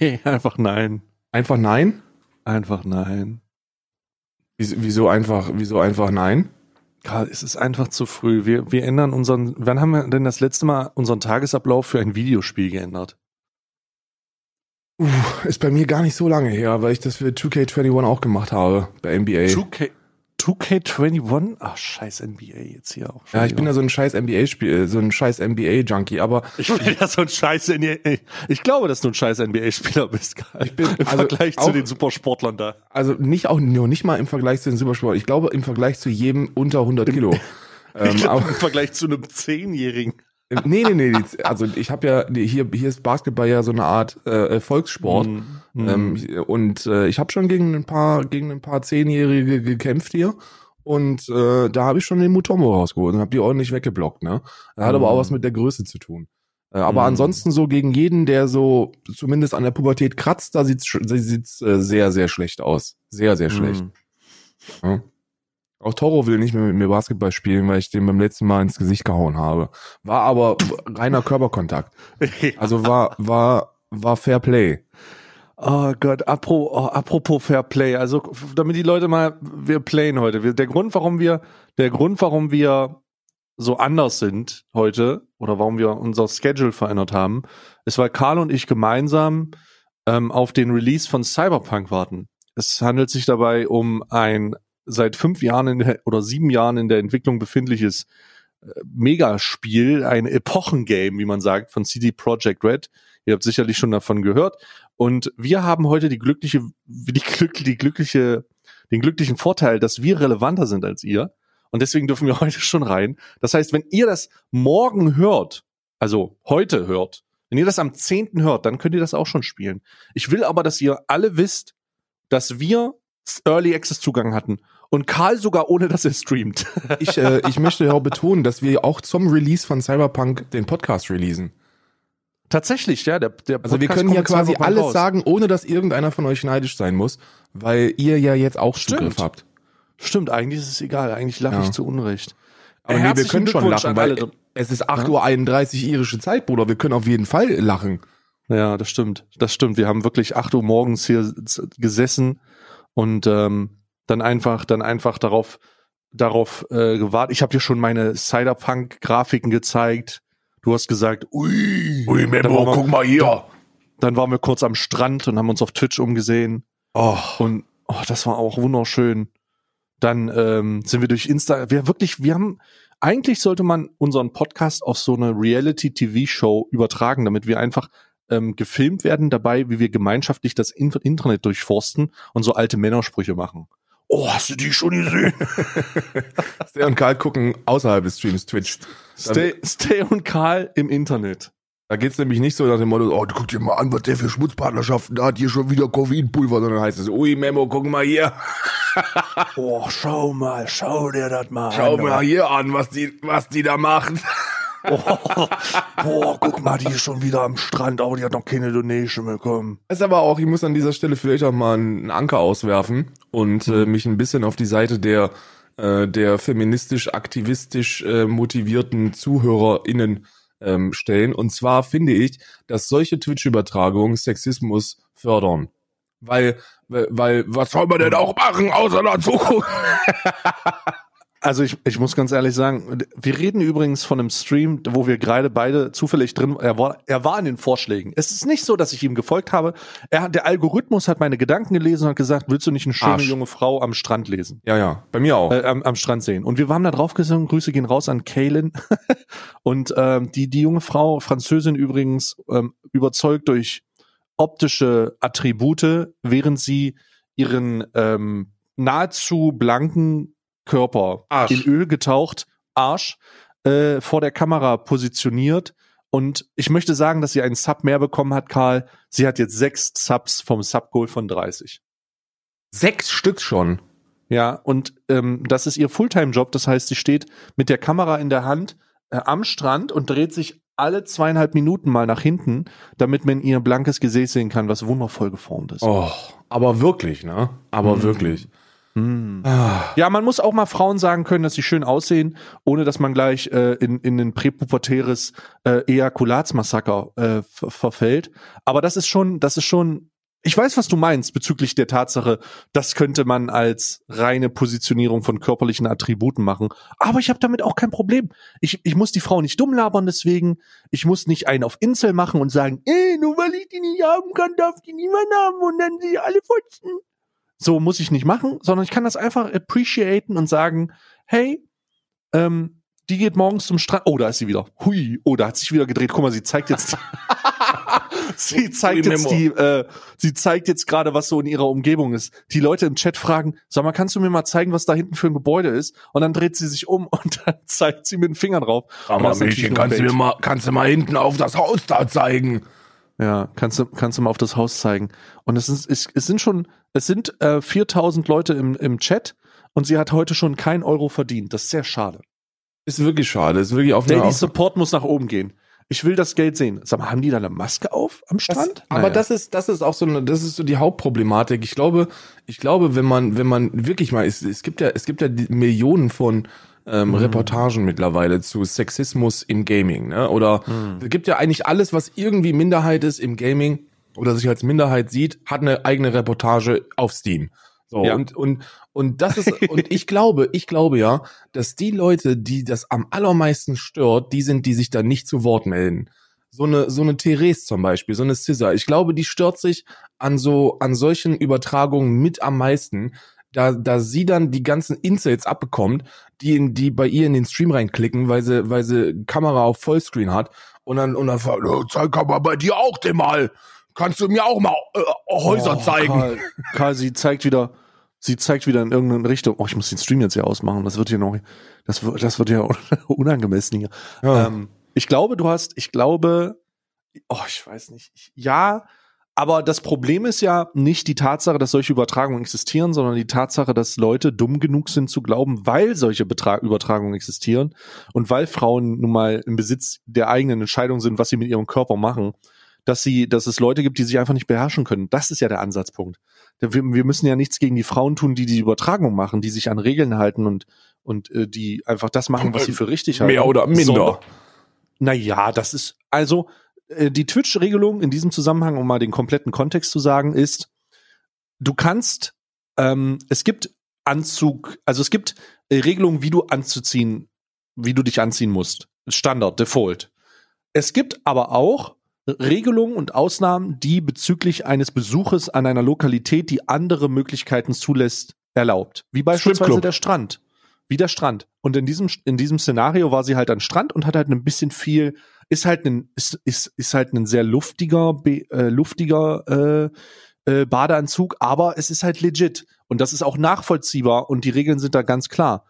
nee. einfach nein. Einfach nein? Einfach nein. Wieso, wieso einfach, wieso einfach nein? Karl, es ist einfach zu früh. Wir, wir ändern unseren, wann haben wir denn das letzte Mal unseren Tagesablauf für ein Videospiel geändert? Uh, ist bei mir gar nicht so lange her, weil ich das für 2K21 auch gemacht habe, bei NBA. 2K, 2K21? Ach, scheiß NBA jetzt hier auch. Ja, ich bin ja so ein scheiß NBA-Spiel, so ein scheiß NBA-Junkie, aber. Ich bin ja so ein scheiß NBA. Ich glaube, dass du ein scheiß NBA-Spieler bist, Karl. Ich bin, Im also Vergleich auch- zu den Supersportlern da. Also nicht auch nur nicht mal im Vergleich zu den Supersport. Ich glaube im Vergleich zu jedem unter 100 Kilo. ähm, glaub, Im Vergleich zu einem Zehnjährigen. nee, nee, nee. Also ich habe ja die- hier hier ist Basketball ja so eine Art äh, Volkssport. Mhm. Ähm, und äh, ich habe schon gegen ein paar gegen ein paar Zehnjährige gekämpft hier. Und äh, da habe ich schon den Mutombo rausgeholt und habe die ordentlich weggeblockt. Ne, das hat aber auch Mhm. was mit der Größe zu tun. Äh, aber Mhm. ansonsten so gegen jeden, der so zumindest an der Pubertät kratzt, da sieht's sieht's äh, sehr sehr schlecht aus, sehr sehr schlecht. Mhm. Ja. Auch Toro will nicht mehr mit mir Basketball spielen, weil ich den beim letzten Mal ins Gesicht gehauen habe. War aber reiner Körperkontakt. Also war war war Fair Play. Oh Gott, apro, oh, apropos Fair Play, also damit die Leute mal, wir playen heute. Wir, der Grund, warum wir, der Grund, warum wir so anders sind heute oder warum wir unser Schedule verändert haben, ist, weil Karl und ich gemeinsam ähm, auf den Release von Cyberpunk warten. Es handelt sich dabei um ein seit fünf Jahren in der, oder sieben Jahren in der Entwicklung befindliches äh, Megaspiel, ein Epochengame, wie man sagt, von CD Projekt Red. Ihr habt sicherlich schon davon gehört. Und wir haben heute die glückliche, die, glück, die glückliche, den glücklichen Vorteil, dass wir relevanter sind als ihr. Und deswegen dürfen wir heute schon rein. Das heißt, wenn ihr das morgen hört, also heute hört, wenn ihr das am 10. hört, dann könnt ihr das auch schon spielen. Ich will aber, dass ihr alle wisst, dass wir Early Access Zugang hatten. Und Karl sogar ohne, dass er streamt. Ich, äh, ich möchte ja auch betonen, dass wir auch zum Release von Cyberpunk den Podcast releasen. Tatsächlich, ja. Der, der Also wir können ja mit quasi alles raus. sagen, ohne dass irgendeiner von euch neidisch sein muss, weil ihr ja jetzt auch Stimmt. Zugriff habt. Stimmt, eigentlich ist es egal. Eigentlich lache Ja. ich zu Unrecht. Aber nee, wir können schon lachen, weil es ist 8.31 Uhr irische Zeit, Bruder. Wir können auf jeden Fall lachen. Ja, das stimmt. Das stimmt. Wir haben wirklich 8 Uhr morgens hier gesessen und ähm, dann einfach, dann einfach darauf, darauf äh, gewartet. Ich habe dir schon meine Cyberpunk-Grafiken gezeigt. Du hast gesagt, ui, Ui, Dann waren wir- mal hier. dann waren wir kurz am Strand und haben uns auf Twitch umgesehen. Oh, Und oh, das war auch wunderschön. Dann ähm, sind wir durch Insta. Wir wirklich, wir haben eigentlich sollte man unseren Podcast auf so eine Reality-TV-Show übertragen, damit wir einfach ähm, gefilmt werden dabei, wie wir gemeinschaftlich das In Internet durchforsten und so alte Männersprüche machen. Oh, hast du die schon gesehen? Stay und Karl gucken außerhalb des Streams Twitch. Stay, Stay und Karl im Internet. Da geht's nämlich nicht so nach dem Motto, oh, du guck dir mal an, was der für Schmutzpartnerschaften da hat, hier schon wieder Koffeinpulver, sondern heißt es, ui, Memo, guck mal hier, Oh, schau mal, schau dir das mal schau an. mal hier an, was die, was die da machen. Oh, boah, guck mal, die ist schon wieder am Strand, aber die hat noch keine Donation bekommen. Ist aber auch, ich muss an dieser Stelle vielleicht auch mal einen Anker auswerfen und äh, mich ein bisschen auf die Seite der, äh, der feministisch, aktivistisch äh, motivierten ZuhörerInnen ähm, stellen. Und zwar finde ich, dass solche Twitch-Übertragungen Sexismus fördern. Weil, weil, weil, was soll man denn auch machen, außer dazu gucken? Also ich, ich muss ganz ehrlich sagen, wir reden übrigens von einem Stream, wo wir gerade beide zufällig drin, er war, er war in den Vorschlägen. Es ist nicht so, dass ich ihm gefolgt habe. Er der Algorithmus hat meine Gedanken gelesen und hat gesagt, willst du nicht eine schöne Arsch. junge Frau am Strand lesen? Ja, ja, bei mir auch. Äh, am, am Strand sehen. Und wir haben da drauf gesungen, Grüße gehen raus an Kaylin. und ähm, die, die junge Frau, Französin übrigens, ähm, überzeugt durch optische Attribute, während sie ihren ähm, nahezu blanken Körper Arsch. in Öl getaucht, Arsch, äh, vor der Kamera positioniert. Und ich möchte sagen, dass sie einen Sub mehr bekommen hat, Karl. Sie hat jetzt sechs Subs vom Sub-Goal von 30. Sechs Stück schon. Ja, und ähm, das ist ihr Fulltime-Job. Das heißt, sie steht mit der Kamera in der Hand äh, am Strand und dreht sich alle zweieinhalb Minuten mal nach hinten, damit man ihr blankes Gesäß sehen kann, was wundervoll geformt ist. Oh, aber wirklich, ne? Aber Mhm. wirklich. Hm. Ah. Ja, man muss auch mal Frauen sagen können, dass sie schön aussehen, ohne dass man gleich äh, in, in ein präpubertäres äh, Ejakulatsmassaker äh, verfällt. Aber das ist schon, das ist schon ich weiß, was du meinst bezüglich der Tatsache, das könnte man als reine Positionierung von körperlichen Attributen machen. Aber ich habe damit auch kein Problem. Ich, ich muss die Frau nicht dumm labern deswegen. Ich muss nicht einen auf Insel machen und sagen, ey, nur weil ich die nicht haben kann, darf die niemand haben und dann sie alle futzen. So muss ich nicht machen, sondern ich kann das einfach appreciaten und sagen, hey, ähm, die geht morgens zum Strand. Oh, da ist sie wieder. Hui, oh, da hat sich wieder gedreht. Guck mal, sie zeigt jetzt. sie zeigt jetzt die, äh, sie zeigt jetzt gerade, was so in ihrer Umgebung ist. Die Leute im Chat fragen, sag mal, kannst du mir mal zeigen, was da hinten für ein Gebäude ist? Und dann dreht sie sich um und dann zeigt sie mit dem Finger drauf. Mal, Mädchen, kannst du mir mal, kannst du mal hinten auf das Haus da zeigen? Ja, kannst du, kannst du mal auf das Haus zeigen. Und es ist, es, es sind schon, es sind äh, 4000 Leute im, im Chat und sie hat heute schon kein Euro verdient. Das ist sehr schade. Ist wirklich schade. Ist wirklich auf Daily Support muss nach oben gehen. Ich will das Geld sehen. Sag mal, haben die da eine Maske auf am Strand? Das, aber naja. das ist, das ist auch so eine, das ist so die Hauptproblematik. Ich glaube, ich glaube, wenn man, wenn man wirklich mal, es, es gibt ja, es gibt ja Millionen von ähm, mhm. Reportagen mittlerweile zu Sexismus im Gaming, ne? Oder mhm. es gibt ja eigentlich alles, was irgendwie Minderheit ist im Gaming oder sich als Minderheit sieht, hat eine eigene Reportage auf Steam. So, ja. und, und, und das ist, und ich glaube, ich glaube ja, dass die Leute, die das am allermeisten stört, die sind, die sich da nicht zu Wort melden. So eine, so eine Therese zum Beispiel, so eine Scissor. Ich glaube, die stört sich an so, an solchen Übertragungen mit am meisten, da, da sie dann die ganzen Insights abbekommt, die in, die bei ihr in den Stream reinklicken, weil sie, weil sie Kamera auf Vollscreen hat und dann, und dann fragt, oh, zeig aber bei dir auch den mal. Kannst du mir auch mal äh, Häuser oh, zeigen? Karl, Karl, sie zeigt wieder, sie zeigt wieder in irgendeine Richtung. Oh, ich muss den Stream jetzt hier ausmachen. Das wird hier noch, das wird, das wird ja unangemessen hier. Ja. Ähm, ich glaube, du hast, ich glaube, oh, ich weiß nicht. Ich, ja, aber das Problem ist ja nicht die Tatsache, dass solche Übertragungen existieren, sondern die Tatsache, dass Leute dumm genug sind zu glauben, weil solche Betra Übertragungen existieren und weil Frauen nun mal im Besitz der eigenen Entscheidung sind, was sie mit ihrem Körper machen, dass sie, dass es Leute gibt, die sich einfach nicht beherrschen können. Das ist ja der Ansatzpunkt. Wir, wir müssen ja nichts gegen die Frauen tun, die die Übertragung machen, die sich an Regeln halten und und äh, die einfach das machen, was sie für richtig halten. Mehr oder minder. Naja, das ist also äh, die Twitch-Regelung in diesem Zusammenhang, um mal den kompletten Kontext zu sagen, ist, du kannst, ähm, es gibt Anzug, also es gibt äh, Regelungen, wie du anzuziehen, wie du dich anziehen musst. Standard, Default. Es gibt aber auch Regelungen und Ausnahmen, die bezüglich eines Besuches an einer Lokalität, die andere Möglichkeiten zulässt, erlaubt. Wie beispielsweise der Strand. Wie der Strand. Und in diesem, in diesem Szenario war sie halt an Strand und hat halt ein bisschen viel, ist halt ein, ist, ist, ist halt ein sehr luftiger, äh, luftiger äh, äh, Badeanzug, aber es ist halt legit. Und das ist auch nachvollziehbar und die Regeln sind da ganz klar.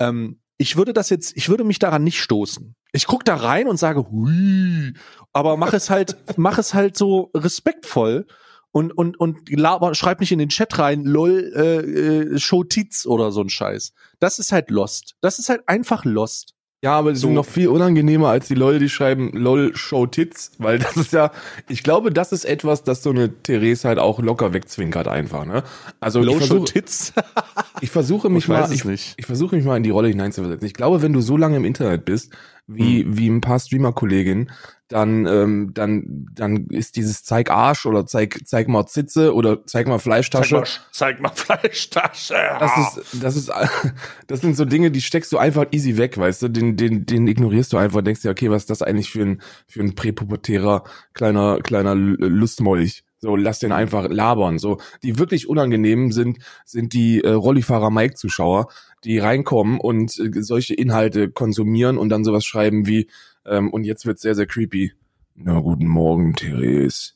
Ähm, ich würde das jetzt, ich würde mich daran nicht stoßen. Ich guck da rein und sage, hui, aber mach es halt, mach es halt so respektvoll und und und laber, schreib nicht in den Chat rein, lol, äh, äh, Show oder so ein Scheiß. Das ist halt lost. Das ist halt einfach lost. Ja, aber die so. sind noch viel unangenehmer als die Leute, die schreiben LOL Show Tits, weil das ist ja, ich glaube, das ist etwas, das so eine Therese halt auch locker wegzwinkert einfach, ne? Also LOL Show Tits. ich versuche mich ich mal, ich, ich, versuche mich mal in die Rolle hineinzuversetzen. Ich glaube, wenn du so lange im Internet bist, wie, hm. wie ein paar Streamer-Kolleginnen, dann, ähm, dann, dann ist dieses Zeig Arsch oder zeig, zeig mal Zitze oder zeig mal Fleischtasche. Zeig mal, zeig mal Fleischtasche. Das ist, das ist, das sind so Dinge, die steckst du einfach easy weg, weißt du, den, den, den ignorierst du einfach, denkst dir, okay, was ist das eigentlich für ein, für ein präpubertärer kleiner, kleiner Lustmolch? So, lass den einfach labern. So, die wirklich unangenehmen sind, sind die äh, Rollifahrer Mike-Zuschauer, die reinkommen und äh, solche Inhalte konsumieren und dann sowas schreiben wie, ähm, und jetzt wird's sehr, sehr creepy. Na, guten Morgen, Therese.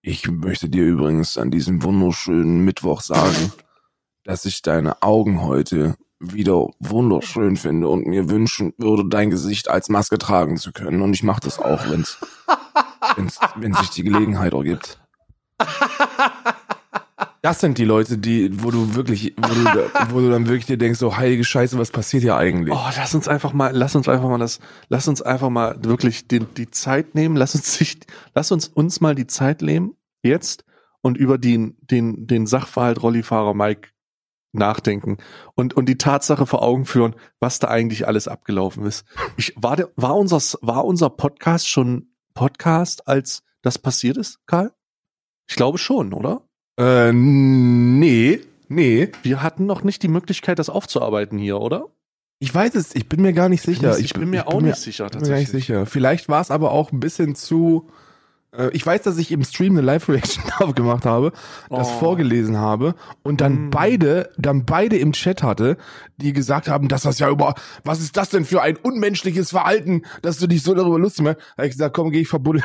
Ich möchte dir übrigens an diesem wunderschönen Mittwoch sagen, dass ich deine Augen heute wieder wunderschön finde und mir wünschen würde, dein Gesicht als Maske tragen zu können. Und ich mache das auch, wenn's, wenn's, wenn sich die Gelegenheit ergibt. Das sind die Leute, die, wo du wirklich, wo du, wo du dann wirklich dir denkst, so heilige Scheiße, was passiert hier eigentlich? Oh, lass uns einfach mal, lass uns einfach mal das, lass uns einfach mal wirklich die, die Zeit nehmen, lass uns sich, lass uns uns mal die Zeit nehmen, jetzt, und über den, den, den Sachverhalt Rollifahrer Mike nachdenken und, und die Tatsache vor Augen führen, was da eigentlich alles abgelaufen ist. Ich, war, der, war, unser, war unser Podcast schon Podcast, als das passiert ist, Karl? Ich glaube schon, oder? Äh, nee, nee. Wir hatten noch nicht die Möglichkeit, das aufzuarbeiten hier, oder? Ich weiß es, ich bin mir gar nicht sicher. Ich, ich bin mir ich auch bin nicht mir, sicher, tatsächlich. Bin mir gar nicht sicher. Vielleicht war es aber auch ein bisschen zu, äh, ich weiß, dass ich im Stream eine Live-Reaction gemacht habe, das oh. vorgelesen habe und dann mm. beide, dann beide im Chat hatte, die gesagt haben, dass das ja über, was ist das denn für ein unmenschliches Verhalten, dass du dich so darüber lustig machst. Da habe ich gesagt, komm, geh ich verbuddeln.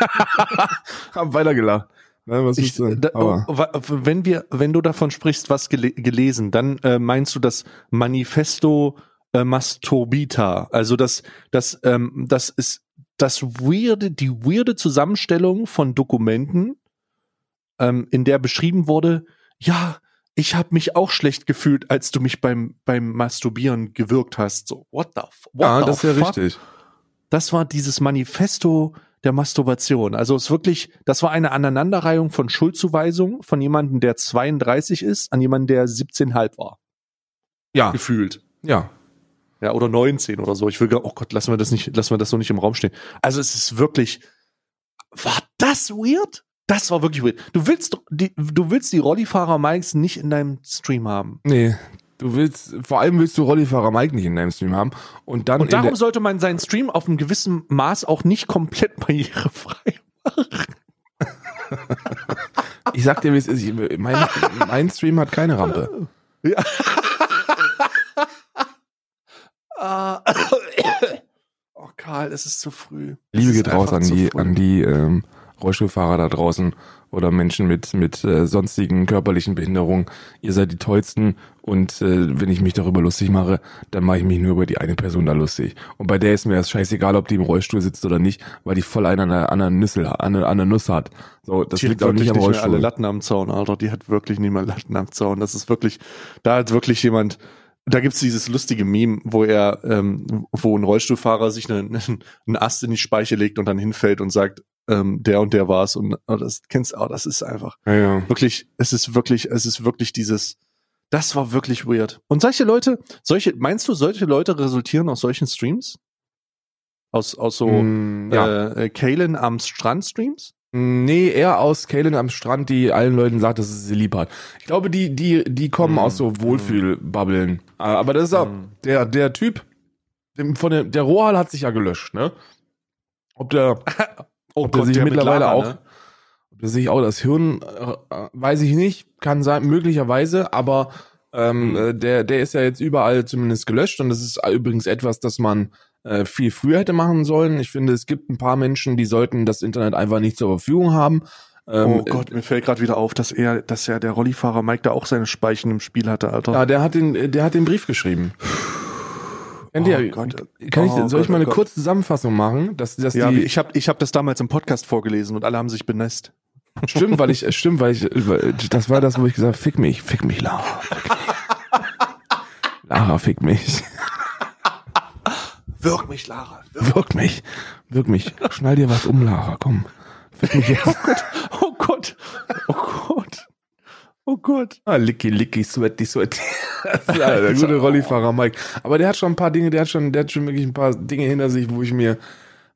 hab weitergelacht. Nein, was ich, da, wenn wir, wenn du davon sprichst, was gele gelesen, dann äh, meinst du das Manifesto äh, Masturbita, also das, das, ähm, das ist das weirde, die weirde Zusammenstellung von Dokumenten, ähm, in der beschrieben wurde, ja, ich habe mich auch schlecht gefühlt, als du mich beim beim Masturbieren gewirkt hast. So, what the, what ja, das ist ja richtig. Das war dieses Manifesto der Masturbation. Also es wirklich, das war eine Aneinanderreihung von Schuldzuweisungen von jemandem, der 32 ist, an jemanden, der 17,5 war. Ja. Gefühlt. Ja. Ja, oder 19 oder so. Ich will, oh Gott, lassen wir das nicht, lassen wir das so nicht im Raum stehen. Also es ist wirklich, war das weird? Das war wirklich weird. Du willst die, du willst die Rollifahrer Mikes nicht in deinem Stream haben. Nee. Du willst, vor allem willst du Rollifahrer Mike nicht in deinem Stream haben. Und dann. Und darum sollte man seinen Stream auf einem gewissen Maß auch nicht komplett barrierefrei machen. ich sag dir, wie es ist. Mein, mein Stream hat keine Rampe. Ja. Ah. oh, Karl, es ist zu früh. Liebe geht raus an die, an die ähm, Rollstuhlfahrer da draußen oder Menschen mit, mit äh, sonstigen körperlichen Behinderungen. Ihr seid die tollsten und äh, wenn ich mich darüber lustig mache, dann mache ich mich nur über die eine Person da lustig. Und bei der ist mir das scheißegal, ob die im Rollstuhl sitzt oder nicht, weil die voll einen an der, an der, Nüssel, an der, an der Nuss hat. So, das die liegt auch nicht am Rollstuhl. Nicht alle Latten am Zaun, Alter. Die hat wirklich nicht mehr Latten am Zaun. Das ist wirklich, da hat wirklich jemand da gibt's dieses lustige Meme, wo er, ähm, wo ein Rollstuhlfahrer sich einen, einen Ast in die Speiche legt und dann hinfällt und sagt, ähm, der und der war's und oh, das kennst du, oh, das ist einfach ja, ja. wirklich, es ist wirklich, es ist wirklich dieses, das war wirklich weird. Und solche Leute, solche, meinst du, solche Leute resultieren aus solchen Streams? Aus, aus so mm, ja. äh, Kalen am Strand Streams? Nee, eher aus Kalen am Strand, die allen Leuten sagt, dass sie lieb hat. Ich glaube, die, die, die kommen mm. aus so Wohlfühlbubbeln. Ah, aber das ist auch, mm. der, der Typ, von der, der Rohal hat sich ja gelöscht, ne? Ob der, oh ob Gott, der sich mittlerweile Lara, auch, ne? ob der sich auch das Hirn, äh, weiß ich nicht, kann sein, möglicherweise, aber ähm, mm. der, der ist ja jetzt überall zumindest gelöscht und das ist übrigens etwas, das man äh, viel früher hätte machen sollen. Ich finde, es gibt ein paar Menschen, die sollten das Internet einfach nicht zur Verfügung haben. Ähm, oh Gott, mir fällt gerade wieder auf, dass er, dass ja der Rollifahrer Mike da auch seine Speichen im Spiel hatte, Alter. Ja, der hat den, der hat den Brief geschrieben. Oh der, Gott. Kann ich, oh soll ich mal eine Gott. kurze Zusammenfassung machen? Dass, dass ja, die, ich habe ich hab das damals im Podcast vorgelesen und alle haben sich benässt. Stimmt, weil ich, stimmt, weil ich, das war das, wo ich gesagt habe, fick mich, fick mich, Lara. Fick mich. Lara, fick mich. Wirk mich, Lara. Wirk, wirk mich. Wirk mich. Schnall dir was um, Lara. Komm. Wirk mich jetzt. Oh Gott. Oh Gott. Oh Gott. Oh Gott. Ah, licky, licky, sweaty, sweaty. das ist der gute Rollifahrer Mike. Aber der hat schon ein paar Dinge, der hat schon, der hat schon wirklich ein paar Dinge hinter sich, wo ich mir,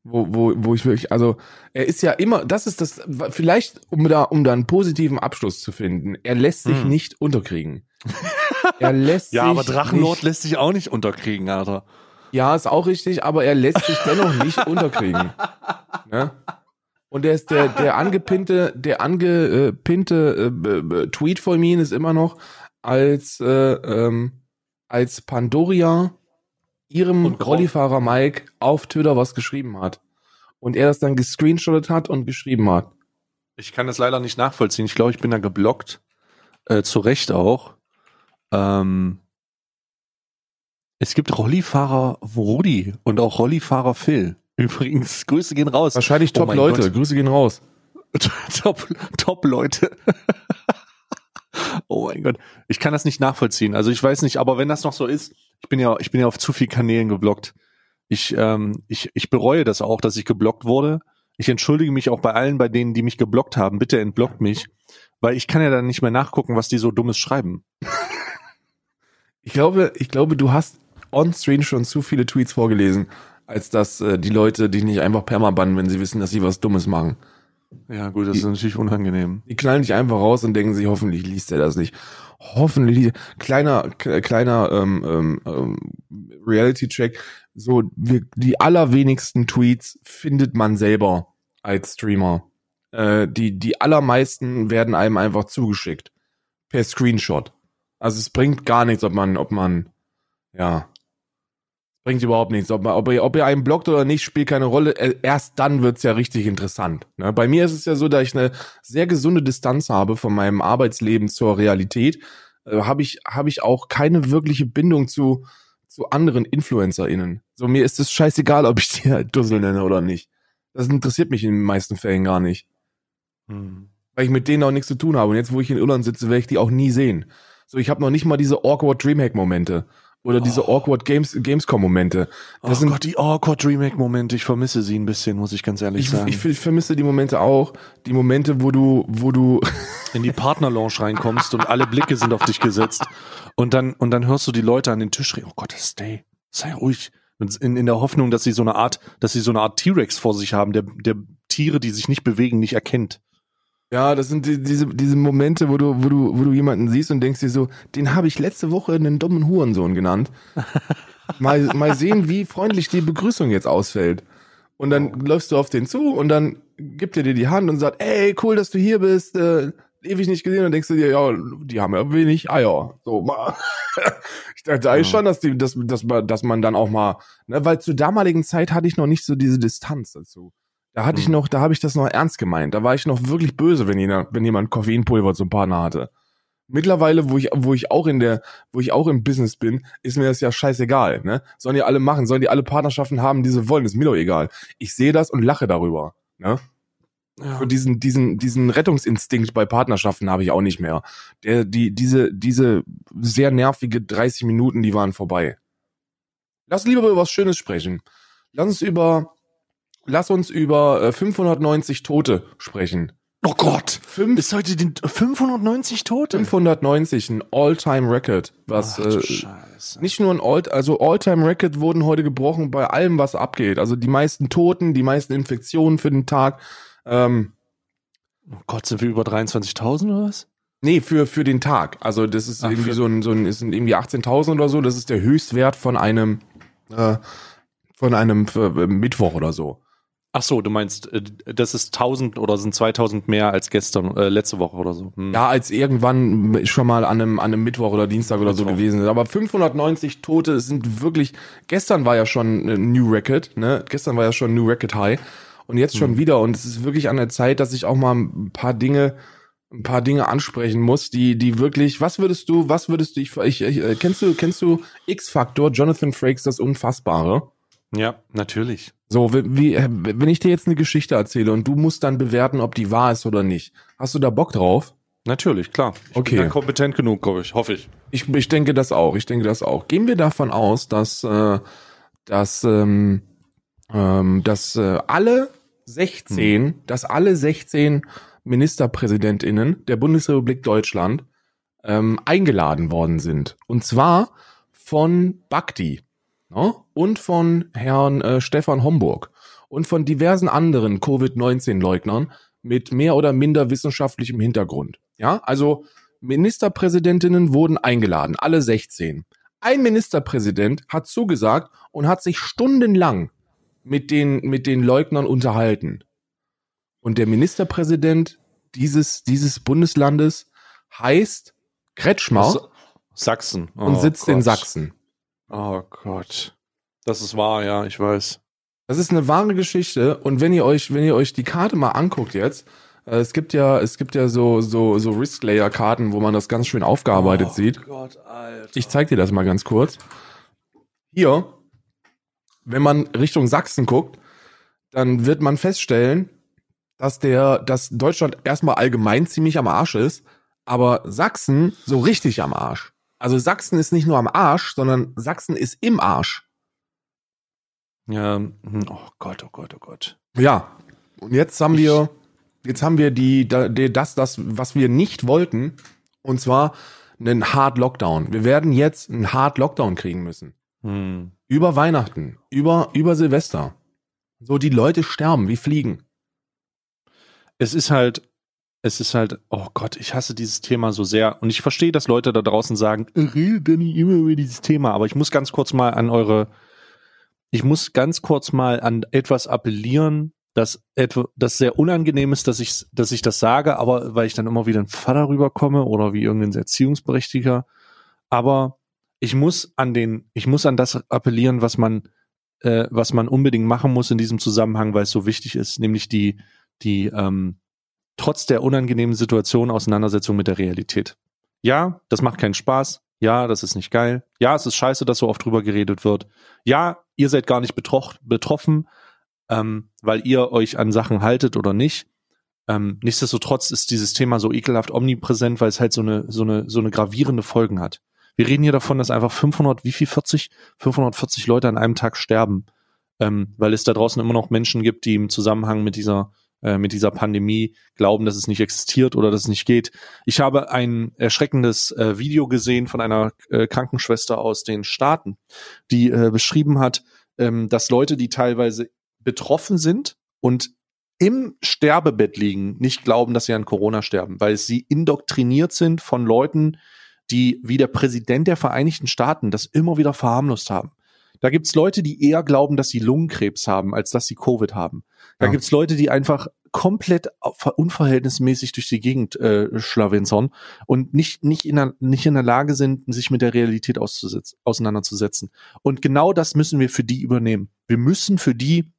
wo, wo, wo ich wirklich, also, er ist ja immer, das ist das, vielleicht, um da, um da einen positiven Abschluss zu finden, er lässt sich hm. nicht unterkriegen. Er lässt ja, sich. Ja, aber Drachenlord lässt sich auch nicht unterkriegen, Alter. Ja, ist auch richtig, aber er lässt sich dennoch nicht unterkriegen. Ne? Und der ist der, der angepinte, der angepinte äh, Tweet von mir ist immer noch, als, äh, ähm, als Pandoria ihrem Rollifahrer Mike auf Twitter was geschrieben hat. Und er das dann gescreenshottet hat und geschrieben hat. Ich kann das leider nicht nachvollziehen. Ich glaube, ich bin da geblockt. Äh, zu Recht auch. Ähm, es gibt Rollifahrer Rudi und auch Rollifahrer Phil. Übrigens, Grüße gehen raus. Wahrscheinlich oh top Leute, Gott. Grüße gehen raus. top, top Leute. oh mein Gott. Ich kann das nicht nachvollziehen. Also ich weiß nicht, aber wenn das noch so ist, ich bin ja, ich bin ja auf zu vielen Kanälen geblockt. Ich, ähm, ich, ich bereue das auch, dass ich geblockt wurde. Ich entschuldige mich auch bei allen, bei denen, die mich geblockt haben. Bitte entblockt mich, weil ich kann ja dann nicht mehr nachgucken, was die so dummes schreiben. Ich glaube, ich glaube, du hast on-stream schon zu viele Tweets vorgelesen, als dass äh, die Leute dich nicht einfach permabannen, wenn sie wissen, dass sie was Dummes machen. Ja, gut, das ist natürlich unangenehm. Die knallen dich einfach raus und denken sich, hoffentlich liest er das nicht. Hoffentlich, kleiner, kleiner ähm, ähm, ähm, Reality-Check. So, wir, die allerwenigsten Tweets findet man selber als Streamer. Äh, die, die allermeisten werden einem einfach zugeschickt. Per Screenshot. Also es bringt gar nichts, ob man, ob man, ja, bringt überhaupt nichts. Ob, ob, ihr, ob ihr einen blockt oder nicht, spielt keine Rolle. Äh, erst dann wird's ja richtig interessant. Ne? Bei mir ist es ja so, dass ich eine sehr gesunde Distanz habe von meinem Arbeitsleben zur Realität. Äh, habe ich, hab ich auch keine wirkliche Bindung zu, zu anderen InfluencerInnen. So, mir ist es scheißegal, ob ich die halt Dussel nenne oder nicht. Das interessiert mich in den meisten Fällen gar nicht. Hm. Weil ich mit denen auch nichts zu tun habe. Und jetzt, wo ich in Irland sitze, werde ich die auch nie sehen. So, ich habe noch nicht mal diese awkward Dreamhack-Momente. Oder diese oh. awkward Games, Gamescom-Momente. Oh sind, Gott, die awkward Remake-Momente. Ich vermisse sie ein bisschen, muss ich ganz ehrlich ich, sagen. Ich, ich, vermisse die Momente auch. Die Momente, wo du, wo du in die Partnerlounge reinkommst und alle Blicke sind auf dich gesetzt. Und dann, und dann hörst du die Leute an den Tisch reden. Oh Gott, stay. Sei ruhig. In, in der Hoffnung, dass sie so eine Art, dass sie so eine Art T-Rex vor sich haben, der, der Tiere, die sich nicht bewegen, nicht erkennt. Ja, das sind die, diese, diese Momente, wo du, wo du, wo du jemanden siehst und denkst dir so, den habe ich letzte Woche einen dummen Hurensohn genannt. mal, mal sehen, wie freundlich die Begrüßung jetzt ausfällt. Und dann läufst du auf den zu und dann gibt er dir die Hand und sagt, ey, cool, dass du hier bist, äh, ewig nicht gesehen und denkst du dir, ja, die haben ja wenig Eier. So, mal. ich dachte eigentlich ja. schon, dass die, dass, dass, dass man dann auch mal, ne, weil zur damaligen Zeit hatte ich noch nicht so diese Distanz dazu. Da hatte hm. ich noch, da habe ich das noch ernst gemeint. Da war ich noch wirklich böse, wenn jemand, wenn jemand Koffeinpulver zum Partner hatte. Mittlerweile, wo ich, wo ich auch in der, wo ich auch im Business bin, ist mir das ja scheißegal, ne? Sollen die alle machen, sollen die alle Partnerschaften haben, die sie wollen, ist mir doch egal. Ich sehe das und lache darüber, ne? Ja. Und diesen, diesen, diesen Rettungsinstinkt bei Partnerschaften habe ich auch nicht mehr. Der, die, diese, diese sehr nervige 30 Minuten, die waren vorbei. Lass lieber über was Schönes sprechen. Lass uns über lass uns über 590 äh, Tote sprechen. Oh Gott, Fünf, ist heute den 590 Tote? 590, ein All-Time-Record, was Ach, äh, nicht nur ein All, also All-Time-Record wurden heute gebrochen bei allem, was abgeht. Also die meisten Toten, die meisten Infektionen für den Tag. Ähm, oh Gott, sind wir über 23.000 oder was? Nee, für, für den Tag. Also das ist Ach, irgendwie so ein, so ein, ist irgendwie 18.000 oder so. Das ist der Höchstwert von einem, äh, von einem äh, Mittwoch oder so. Ach so, du meinst, äh, das ist 1000 oder sind 2000 mehr als gestern, äh, letzte Woche oder so. Hm. Ja, als irgendwann schon mal an einem, an einem Mittwoch oder Dienstag oder Mittwoch. so gewesen ist. Aber 590 Tote sind wirklich, gestern war ja schon ein New Record, ne? Gestern war ja schon ein New Record High. Und jetzt schon hm. wieder. Und es ist wirklich an der Zeit, dass ich auch mal ein paar Dinge, ein paar Dinge ansprechen muss, die, die wirklich, was würdest du, was würdest du, ich, ich, ich äh, kennst du, kennst du X-Factor, Jonathan Frakes, das Unfassbare? Ja, natürlich. So, wie, wenn ich dir jetzt eine Geschichte erzähle und du musst dann bewerten, ob die wahr ist oder nicht. Hast du da Bock drauf? Natürlich, klar. Ich okay. bin kompetent genug, glaube ich, hoffe ich. ich. Ich denke das auch. Ich denke das auch. Gehen wir davon aus, dass, äh, dass, ähm, ähm, dass äh, alle 16, hm. dass alle 16 Ministerpräsidentinnen der Bundesrepublik Deutschland ähm, eingeladen worden sind. Und zwar von Bakti ne? und von Herrn äh, Stefan Homburg und von diversen anderen Covid-19-Leugnern mit mehr oder minder wissenschaftlichem Hintergrund. Ja, also Ministerpräsidentinnen wurden eingeladen, alle 16. Ein Ministerpräsident hat zugesagt und hat sich stundenlang mit den, mit den Leugnern unterhalten. Und der Ministerpräsident dieses, dieses Bundeslandes heißt Kretschmer. Sachsen. Oh, und sitzt Gott. in Sachsen. Oh Gott. Das ist wahr, ja, ich weiß. Das ist eine wahre Geschichte und wenn ihr euch, wenn ihr euch die Karte mal anguckt jetzt, äh, es gibt ja, es gibt ja so, so, so Risk Layer Karten, wo man das ganz schön aufgearbeitet oh sieht. Gott, Alter. Ich zeig dir das mal ganz kurz. Hier, wenn man Richtung Sachsen guckt, dann wird man feststellen, dass der, dass Deutschland erstmal allgemein ziemlich am Arsch ist, aber Sachsen so richtig am Arsch. Also Sachsen ist nicht nur am Arsch, sondern Sachsen ist im Arsch. Ja, hm, oh Gott, oh Gott, oh Gott. Ja, und jetzt haben ich, wir, jetzt haben wir die, die, das, das, was wir nicht wollten. Und zwar einen Hard Lockdown. Wir werden jetzt einen Hard Lockdown kriegen müssen. Hm. Über Weihnachten, über, über Silvester. So, die Leute sterben wie Fliegen. Es ist halt, es ist halt, oh Gott, ich hasse dieses Thema so sehr. Und ich verstehe, dass Leute da draußen sagen, redet denn nicht immer über dieses Thema. Aber ich muss ganz kurz mal an eure, ich muss ganz kurz mal an etwas appellieren, das etwa, das sehr unangenehm ist, dass ich, dass ich das sage, aber weil ich dann immer wieder ein Vater rüberkomme oder wie irgendein Erziehungsberechtiger. Aber ich muss an den, ich muss an das appellieren, was man, äh, was man unbedingt machen muss in diesem Zusammenhang, weil es so wichtig ist, nämlich die, die, ähm, trotz der unangenehmen Situation Auseinandersetzung mit der Realität. Ja, das macht keinen Spaß. Ja, das ist nicht geil. Ja, es ist scheiße, dass so oft drüber geredet wird. Ja, ihr seid gar nicht betroffen, ähm, weil ihr euch an Sachen haltet oder nicht. Ähm, nichtsdestotrotz ist dieses Thema so ekelhaft omnipräsent, weil es halt so eine, so eine, so eine gravierende Folgen hat. Wir reden hier davon, dass einfach 500, wie viel 40, 540 Leute an einem Tag sterben, ähm, weil es da draußen immer noch Menschen gibt, die im Zusammenhang mit dieser äh, mit dieser Pandemie glauben, dass es nicht existiert oder dass es nicht geht. Ich habe ein erschreckendes äh, Video gesehen von einer äh, Krankenschwester aus den Staaten, die äh, beschrieben hat, ähm, dass Leute, die teilweise betroffen sind und im Sterbebett liegen, nicht glauben, dass sie an Corona sterben, weil sie indoktriniert sind von Leuten, die wie der Präsident der Vereinigten Staaten das immer wieder verharmlost haben. Da gibt's Leute, die eher glauben, dass sie Lungenkrebs haben, als dass sie Covid haben. Da ja. gibt's Leute, die einfach komplett unverhältnismäßig durch die Gegend äh, schlawenzern und nicht nicht in der, nicht in der Lage sind, sich mit der Realität auseinanderzusetzen. Und genau das müssen wir für die übernehmen. Wir müssen für die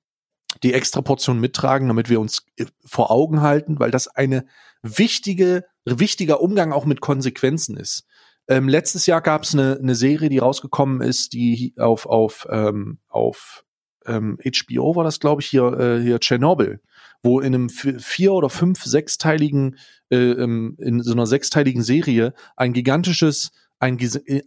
die extra Portion mittragen, damit wir uns äh, vor Augen halten, weil das eine wichtige, wichtiger Umgang auch mit Konsequenzen ist. Ähm, letztes Jahr gab es eine, eine Serie, die rausgekommen ist, die auf auf ähm, auf ähm, HBO war das, glaube ich, hier äh, hier Tschernobyl, wo in einem vier oder fünf sechsteiligen äh, ähm, in so einer sechsteiligen Serie ein gigantisches ein,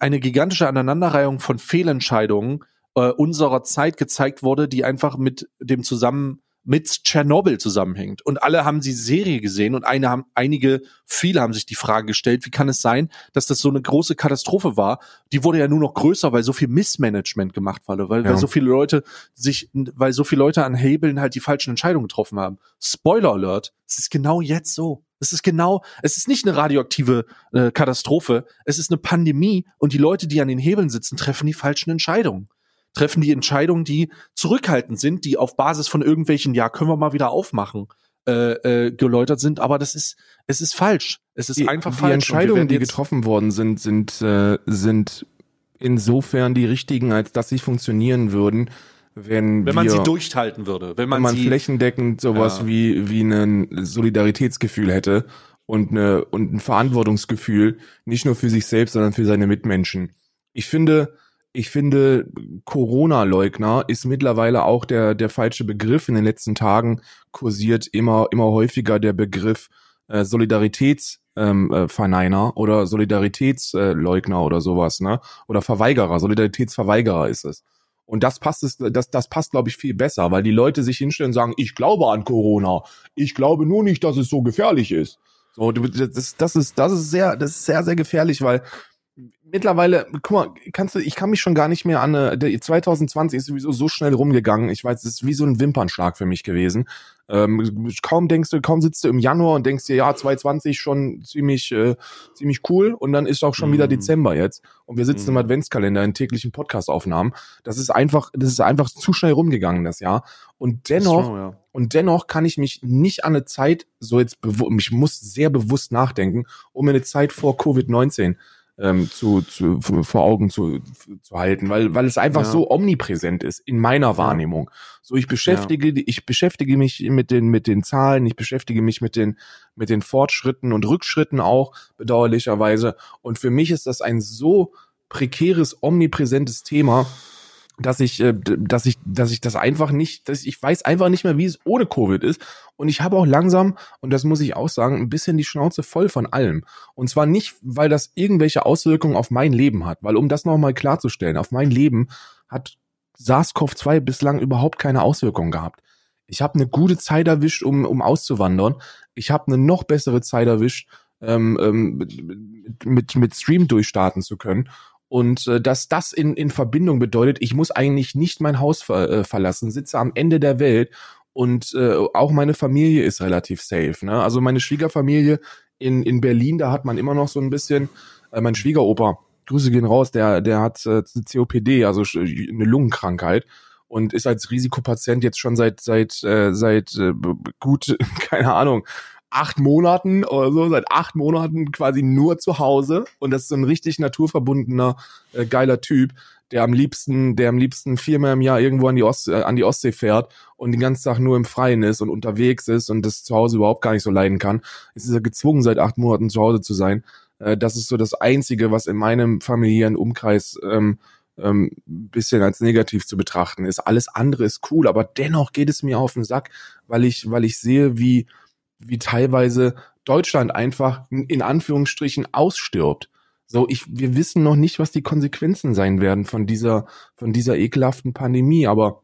eine gigantische Aneinanderreihung von Fehlentscheidungen äh, unserer Zeit gezeigt wurde, die einfach mit dem zusammen mit Tschernobyl zusammenhängt. Und alle haben die Serie gesehen und eine haben, einige, viele haben sich die Frage gestellt, wie kann es sein, dass das so eine große Katastrophe war? Die wurde ja nur noch größer, weil so viel Missmanagement gemacht wurde, weil, ja. weil so viele Leute sich, weil so viele Leute an Hebeln halt die falschen Entscheidungen getroffen haben. Spoiler Alert, es ist genau jetzt so. Es ist genau, es ist nicht eine radioaktive äh, Katastrophe, es ist eine Pandemie und die Leute, die an den Hebeln sitzen, treffen die falschen Entscheidungen treffen die Entscheidungen, die zurückhaltend sind, die auf Basis von irgendwelchen, ja, können wir mal wieder aufmachen, äh, äh, geläutert sind, aber das ist, es ist falsch. Es ist die, einfach die falsch. Die Entscheidungen, die getroffen worden sind, sind, äh, sind insofern die richtigen, als dass sie funktionieren würden, wenn, wenn man sie durchhalten würde, wenn man, wenn man sie, flächendeckend sowas ja. wie wie ein Solidaritätsgefühl hätte und eine und ein Verantwortungsgefühl nicht nur für sich selbst, sondern für seine Mitmenschen. Ich finde, ich finde, Corona-Leugner ist mittlerweile auch der, der falsche Begriff. In den letzten Tagen kursiert immer, immer häufiger der Begriff äh, Solidaritätsverneiner ähm, äh, oder Solidaritätsleugner oder sowas, ne? Oder Verweigerer, Solidaritätsverweigerer ist es. Und das passt es, das, das passt, glaube ich, viel besser, weil die Leute sich hinstellen und sagen, ich glaube an Corona. Ich glaube nur nicht, dass es so gefährlich ist. So, das, das ist, das ist sehr, das ist sehr, sehr gefährlich, weil mittlerweile, guck mal, kannst du, ich kann mich schon gar nicht mehr an, äh, der 2020 ist sowieso so schnell rumgegangen. Ich weiß, es ist wie so ein Wimpernschlag für mich gewesen. Ähm, kaum denkst du, kaum sitzt du im Januar und denkst dir, ja, 2020 schon ziemlich, äh, ziemlich cool und dann ist auch schon mm. wieder mhm. Dezember jetzt und wir sitzen mm. im mhm. Adventskalender in täglichen Podcastaufnahmen. Das ist einfach, das ist einfach zu schnell rumgegangen das Jahr und dennoch, schon, ja. und dennoch kann ich mich nicht an eine Zeit so jetzt, ich muss sehr bewusst nachdenken, um eine Zeit vor Covid-19 ähm, zu, zu, vor Augen zu, zu halten, weil, weil es einfach ja. so omnipräsent ist in meiner Wahrnehmung. So, ich beschäftige, ja. ich beschäftige mich mit den, mit den Zahlen, ich beschäftige mich mit den, mit den Fortschritten und Rückschritten auch, bedauerlicherweise. Und für mich ist das ein so prekäres, omnipräsentes Thema, dass ich, äh, dass ich, dass ich das einfach nicht, dass ich weiß einfach nicht mehr, wie es ohne Covid ist. Und ich habe auch langsam, und das muss ich auch sagen, ein bisschen die Schnauze voll von allem. Und zwar nicht, weil das irgendwelche Auswirkungen auf mein Leben hat, weil um das nochmal klarzustellen, auf mein Leben hat SARS-CoV-2 bislang überhaupt keine Auswirkungen gehabt. Ich habe eine gute Zeit erwischt, um, um auszuwandern. Ich habe eine noch bessere Zeit erwischt, ähm, ähm, mit, mit Stream durchstarten zu können. Und äh, dass das in, in Verbindung bedeutet, ich muss eigentlich nicht mein Haus ver, äh, verlassen, sitze am Ende der Welt und äh, auch meine Familie ist relativ safe. Ne? Also meine Schwiegerfamilie in, in Berlin, da hat man immer noch so ein bisschen, äh, mein Schwiegeroper, Grüße gehen raus, der, der hat äh, COPD, also eine Lungenkrankheit und ist als Risikopatient jetzt schon seit seit äh, seit äh, gut keine Ahnung acht Monaten oder so, seit acht Monaten quasi nur zu Hause und das ist so ein richtig naturverbundener, äh, geiler Typ, der am liebsten, der am liebsten viermal im Jahr irgendwo an die, Ost, äh, an die Ostsee fährt und den ganzen Tag nur im Freien ist und unterwegs ist und das zu Hause überhaupt gar nicht so leiden kann. Jetzt ist er gezwungen, seit acht Monaten zu Hause zu sein. Äh, das ist so das Einzige, was in meinem familiären Umkreis ähm, ähm, bisschen als negativ zu betrachten ist. Alles andere ist cool, aber dennoch geht es mir auf den Sack, weil ich, weil ich sehe, wie wie teilweise Deutschland einfach in Anführungsstrichen ausstirbt. So, ich, wir wissen noch nicht, was die Konsequenzen sein werden von dieser, von dieser ekelhaften Pandemie, aber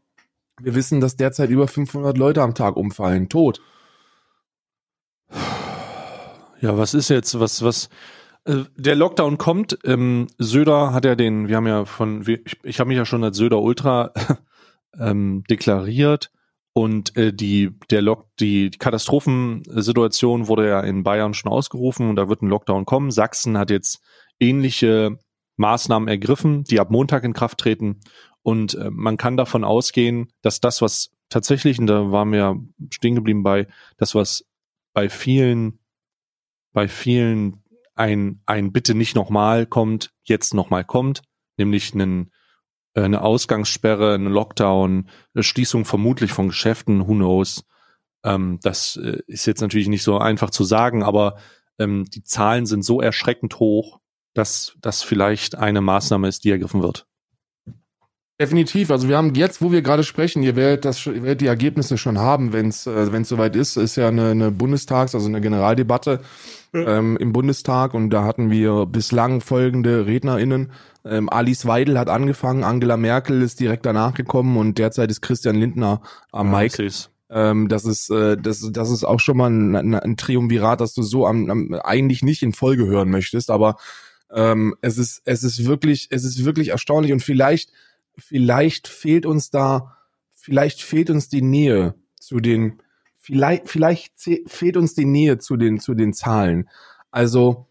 wir wissen, dass derzeit über 500 Leute am Tag umfallen, tot. Ja, was ist jetzt, was, was, äh, der Lockdown kommt. Ähm, Söder hat ja den, wir haben ja von, ich, ich habe mich ja schon als Söder Ultra ähm, deklariert. Und äh, die, der Lock, die Katastrophensituation wurde ja in Bayern schon ausgerufen und da wird ein Lockdown kommen. Sachsen hat jetzt ähnliche Maßnahmen ergriffen, die ab Montag in Kraft treten. Und äh, man kann davon ausgehen, dass das, was tatsächlich, und da waren wir stehen geblieben bei, das, was bei vielen, bei vielen ein, ein Bitte nicht nochmal kommt, jetzt nochmal kommt, nämlich einen eine Ausgangssperre, eine Lockdown, eine Schließung vermutlich von Geschäften, who knows. Ähm, das äh, ist jetzt natürlich nicht so einfach zu sagen, aber ähm, die Zahlen sind so erschreckend hoch, dass das vielleicht eine Maßnahme ist, die ergriffen wird. Definitiv. Also wir haben jetzt, wo wir gerade sprechen, ihr werdet das, ihr werdet die Ergebnisse schon haben, wenn es äh, wenn es soweit ist. Ist ja eine, eine Bundestags-, also eine Generaldebatte ja. ähm, im Bundestag und da hatten wir bislang folgende RednerInnen. Ähm, Alice Weidel hat angefangen, Angela Merkel ist direkt danach gekommen und derzeit ist Christian Lindner am ja, Mike. Ähm, das ist äh, das, das ist auch schon mal ein, ein Triumvirat, das du so am, am, eigentlich nicht in Folge hören möchtest, aber ähm, es ist es ist wirklich es ist wirklich erstaunlich und vielleicht vielleicht fehlt uns da vielleicht fehlt uns die Nähe zu den vielleicht vielleicht fehlt uns die Nähe zu den zu den Zahlen. Also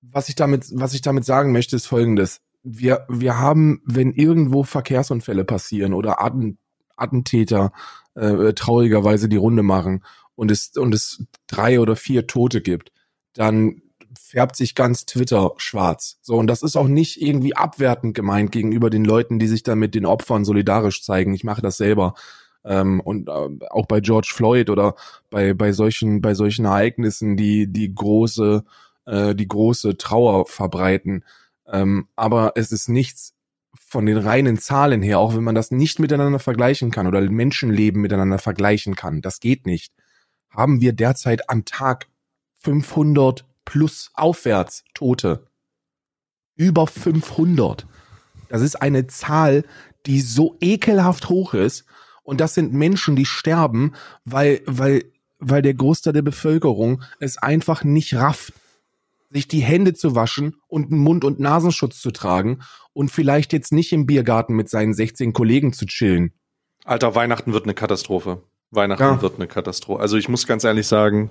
was ich damit was ich damit sagen möchte ist folgendes wir, wir haben, wenn irgendwo Verkehrsunfälle passieren oder Atten, Attentäter äh, traurigerweise die Runde machen und es, und es drei oder vier Tote gibt, dann färbt sich ganz Twitter schwarz. So, und das ist auch nicht irgendwie abwertend gemeint gegenüber den Leuten, die sich dann mit den Opfern solidarisch zeigen. Ich mache das selber. Ähm, und äh, auch bei George Floyd oder bei, bei solchen, bei solchen Ereignissen, die, die große, äh, die große Trauer verbreiten ähm, aber es ist nichts von den reinen Zahlen her, auch wenn man das nicht miteinander vergleichen kann oder Menschenleben miteinander vergleichen kann, das geht nicht, haben wir derzeit am Tag 500 plus aufwärts Tote. Über 500. Das ist eine Zahl, die so ekelhaft hoch ist. Und das sind Menschen, die sterben, weil, weil, weil der Großteil der Bevölkerung es einfach nicht rafft, sich die Hände zu waschen und einen Mund- und Nasenschutz zu tragen und vielleicht jetzt nicht im Biergarten mit seinen 16 Kollegen zu chillen. Alter, Weihnachten wird eine Katastrophe. Weihnachten ja. wird eine Katastrophe. Also ich muss ganz ehrlich sagen,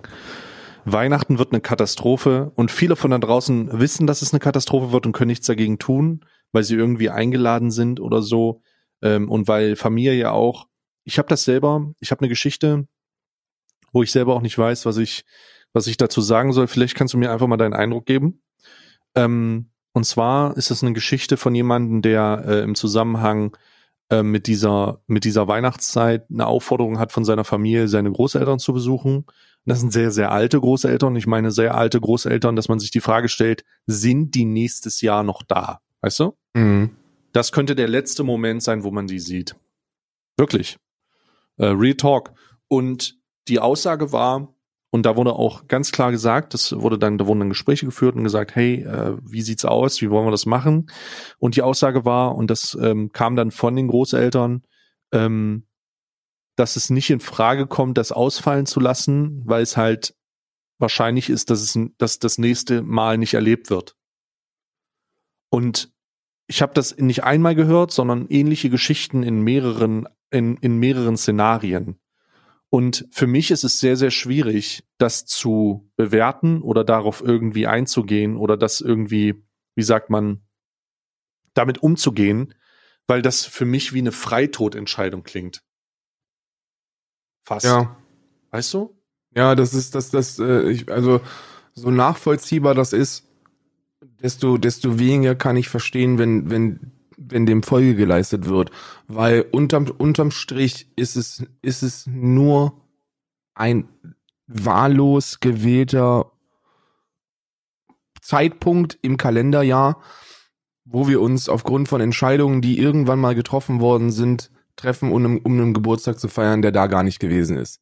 Weihnachten wird eine Katastrophe und viele von da draußen wissen, dass es eine Katastrophe wird und können nichts dagegen tun, weil sie irgendwie eingeladen sind oder so ähm, und weil Familie ja auch. Ich habe das selber. Ich habe eine Geschichte, wo ich selber auch nicht weiß, was ich was ich dazu sagen soll. Vielleicht kannst du mir einfach mal deinen Eindruck geben. Ähm, und zwar ist es eine Geschichte von jemandem, der äh, im Zusammenhang äh, mit dieser mit dieser Weihnachtszeit eine Aufforderung hat von seiner Familie, seine Großeltern zu besuchen. Und das sind sehr sehr alte Großeltern. Ich meine sehr alte Großeltern, dass man sich die Frage stellt: Sind die nächstes Jahr noch da? Weißt du? Mhm. Das könnte der letzte Moment sein, wo man die sieht. Wirklich. Äh, Real Talk. Und die Aussage war, und da wurde auch ganz klar gesagt, das wurde dann, da wurden dann Gespräche geführt und gesagt, hey, äh, wie sieht's aus? Wie wollen wir das machen? Und die Aussage war, und das ähm, kam dann von den Großeltern, ähm, dass es nicht in Frage kommt, das ausfallen zu lassen, weil es halt wahrscheinlich ist, dass es dass das nächste Mal nicht erlebt wird. Und ich habe das nicht einmal gehört, sondern ähnliche Geschichten in mehreren in, in mehreren Szenarien. Und für mich ist es sehr, sehr schwierig, das zu bewerten oder darauf irgendwie einzugehen oder das irgendwie, wie sagt man, damit umzugehen, weil das für mich wie eine Freitodentscheidung klingt. Fast. Ja. Weißt du? Ja, das ist, das, das, äh, ich, also so nachvollziehbar das ist, desto, desto weniger kann ich verstehen, wenn, wenn, wenn dem Folge geleistet wird. Weil unterm, unterm Strich ist es, ist es nur ein wahllos gewählter Zeitpunkt im Kalenderjahr, wo wir uns aufgrund von Entscheidungen, die irgendwann mal getroffen worden sind, treffen, um, um einen Geburtstag zu feiern, der da gar nicht gewesen ist.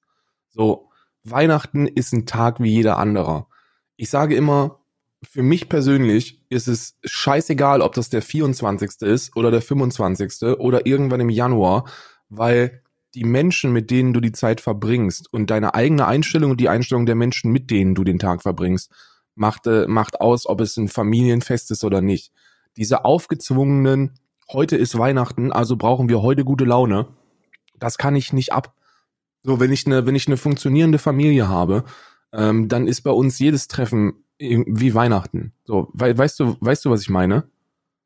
So, Weihnachten ist ein Tag wie jeder anderer. Ich sage immer, für mich persönlich ist es scheißegal, ob das der 24. ist oder der 25. oder irgendwann im Januar, weil die Menschen, mit denen du die Zeit verbringst und deine eigene Einstellung und die Einstellung der Menschen, mit denen du den Tag verbringst, macht, äh, macht aus, ob es ein Familienfest ist oder nicht. Diese aufgezwungenen, heute ist Weihnachten, also brauchen wir heute gute Laune, das kann ich nicht ab. So, wenn ich eine, wenn ich eine funktionierende Familie habe, ähm, dann ist bei uns jedes Treffen wie Weihnachten. So, we weißt du, weißt du, was ich meine?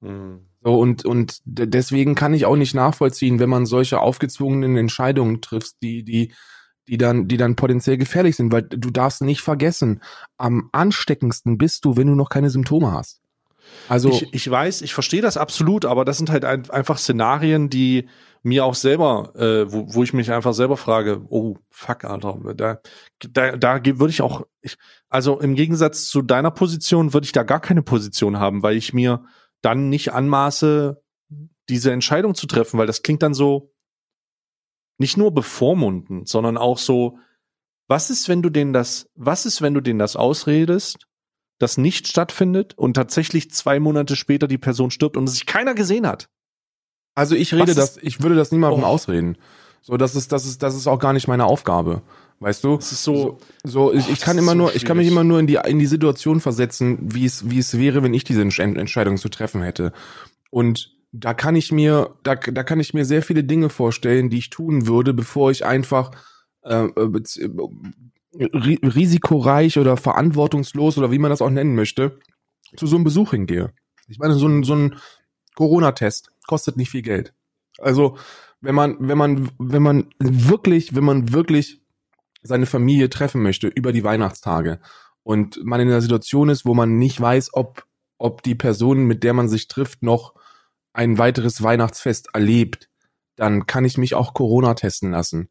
Mhm. So, und, und deswegen kann ich auch nicht nachvollziehen, wenn man solche aufgezwungenen Entscheidungen trifft, die, die, die dann, die dann potenziell gefährlich sind, weil du darfst nicht vergessen, am ansteckendsten bist du, wenn du noch keine Symptome hast. Also ich, ich weiß, ich verstehe das absolut, aber das sind halt ein, einfach Szenarien, die mir auch selber, äh, wo, wo ich mich einfach selber frage, oh fuck, Alter, da, da, da würde ich auch, ich, also im Gegensatz zu deiner Position würde ich da gar keine Position haben, weil ich mir dann nicht anmaße, diese Entscheidung zu treffen, weil das klingt dann so nicht nur bevormundend, sondern auch so, was ist, wenn du denen das, was ist, wenn du denen das ausredest, das nicht stattfindet und tatsächlich zwei Monate später die Person stirbt und es sich keiner gesehen hat? Also ich rede das, ich würde das niemandem oh. ausreden. So, das ist, das ist, das ist auch gar nicht meine Aufgabe. Weißt du? Es ist so, so, so ich, ich kann immer so nur, schwierig. ich kann mich immer nur in die, in die Situation versetzen, wie es, wie es wäre, wenn ich diese Entscheidung zu treffen hätte. Und da kann ich mir, da, da kann ich mir sehr viele Dinge vorstellen, die ich tun würde, bevor ich einfach äh, äh risikoreich oder verantwortungslos oder wie man das auch nennen möchte, zu so einem Besuch hingehe. Ich meine, so ein, so ein Corona-Test kostet nicht viel Geld. Also, wenn man, wenn man, wenn man wirklich, wenn man wirklich seine Familie treffen möchte über die Weihnachtstage und man in einer Situation ist, wo man nicht weiß, ob, ob die Person, mit der man sich trifft, noch ein weiteres Weihnachtsfest erlebt, dann kann ich mich auch Corona testen lassen.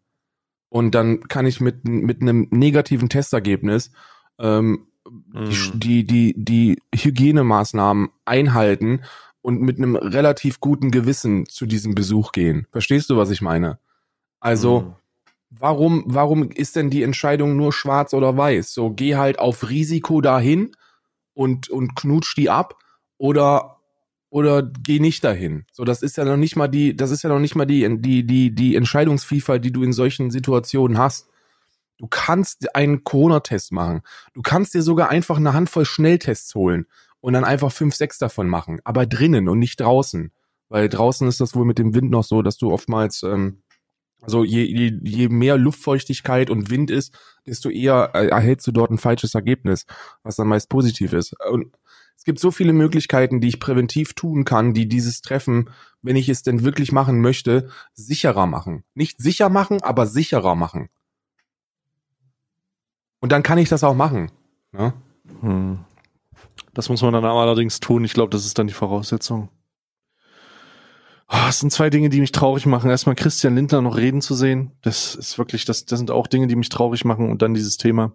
Und dann kann ich mit, mit einem negativen Testergebnis ähm, mhm. die, die, die Hygienemaßnahmen einhalten und mit einem relativ guten Gewissen zu diesem Besuch gehen. Verstehst du, was ich meine? Also, mhm warum, warum ist denn die Entscheidung nur schwarz oder weiß? So, geh halt auf Risiko dahin und, und knutsch die ab oder, oder geh nicht dahin. So, das ist ja noch nicht mal die, das ist ja noch nicht mal die, die, die, die Entscheidungsvielfalt, die du in solchen Situationen hast. Du kannst einen Corona-Test machen. Du kannst dir sogar einfach eine Handvoll Schnelltests holen und dann einfach fünf, sechs davon machen. Aber drinnen und nicht draußen. Weil draußen ist das wohl mit dem Wind noch so, dass du oftmals ähm, also je, je, je mehr Luftfeuchtigkeit und Wind ist, desto eher äh, erhältst du dort ein falsches Ergebnis, was dann meist positiv ist. Und gibt so viele Möglichkeiten, die ich präventiv tun kann, die dieses Treffen, wenn ich es denn wirklich machen möchte, sicherer machen. Nicht sicher machen, aber sicherer machen. Und dann kann ich das auch machen. Ja? Ne? Hm. Das muss man dann allerdings tun. Ich glaube, das ist dann die Voraussetzung. Oh, sind zwei Dinge, die mich traurig machen. Erstmal Christian Lindner noch reden zu sehen. Das ist wirklich, das, das sind auch Dinge, die mich traurig machen und dann dieses Thema.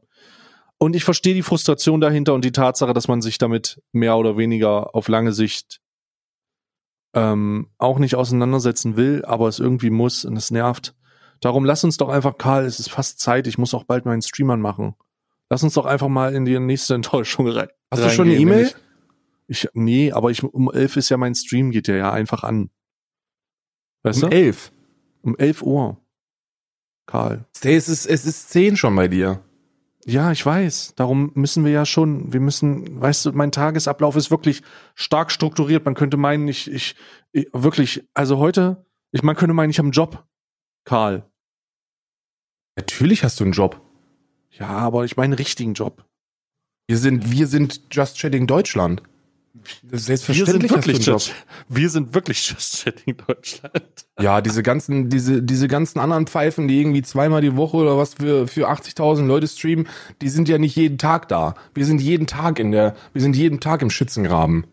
Und ich verstehe die Frustration dahinter und die Tatsache, dass man sich damit mehr oder weniger auf lange Sicht ähm, auch nicht auseinandersetzen will, aber es irgendwie muss und es nervt. Darum lass uns doch einfach, Karl, es ist fast Zeit, ich muss auch bald meinen Stream anmachen. Lass uns doch einfach mal in die nächste Enttäuschung rein. Hast du schon eine E-Mail? Ich, ich, nee, aber ich, um elf ist ja mein Stream, geht ja, ja einfach an. Weißt um du? elf. Um elf Uhr. Karl. Es ist, es ist zehn schon bei dir. Ja, ich weiß. Darum müssen wir ja schon, wir müssen, weißt du, mein Tagesablauf ist wirklich stark strukturiert. Man könnte meinen, ich, ich, ich wirklich, also heute, ich, man könnte meinen, ich habe einen Job, Karl. Natürlich hast du einen Job. Ja, aber ich meine einen richtigen Job. Wir sind, wir sind Just Chatting Deutschland. Selbstverständlich wir sind wirklich Just, wir sind wirklich Just Chatting Deutschland. Ja, diese ganzen, diese, diese ganzen anderen Pfeifen, die irgendwie zweimal die Woche oder was für, für 80.000 Leute streamen, die sind ja nicht jeden Tag da. Wir sind jeden Tag in der, wir sind jeden Tag im Schützengraben.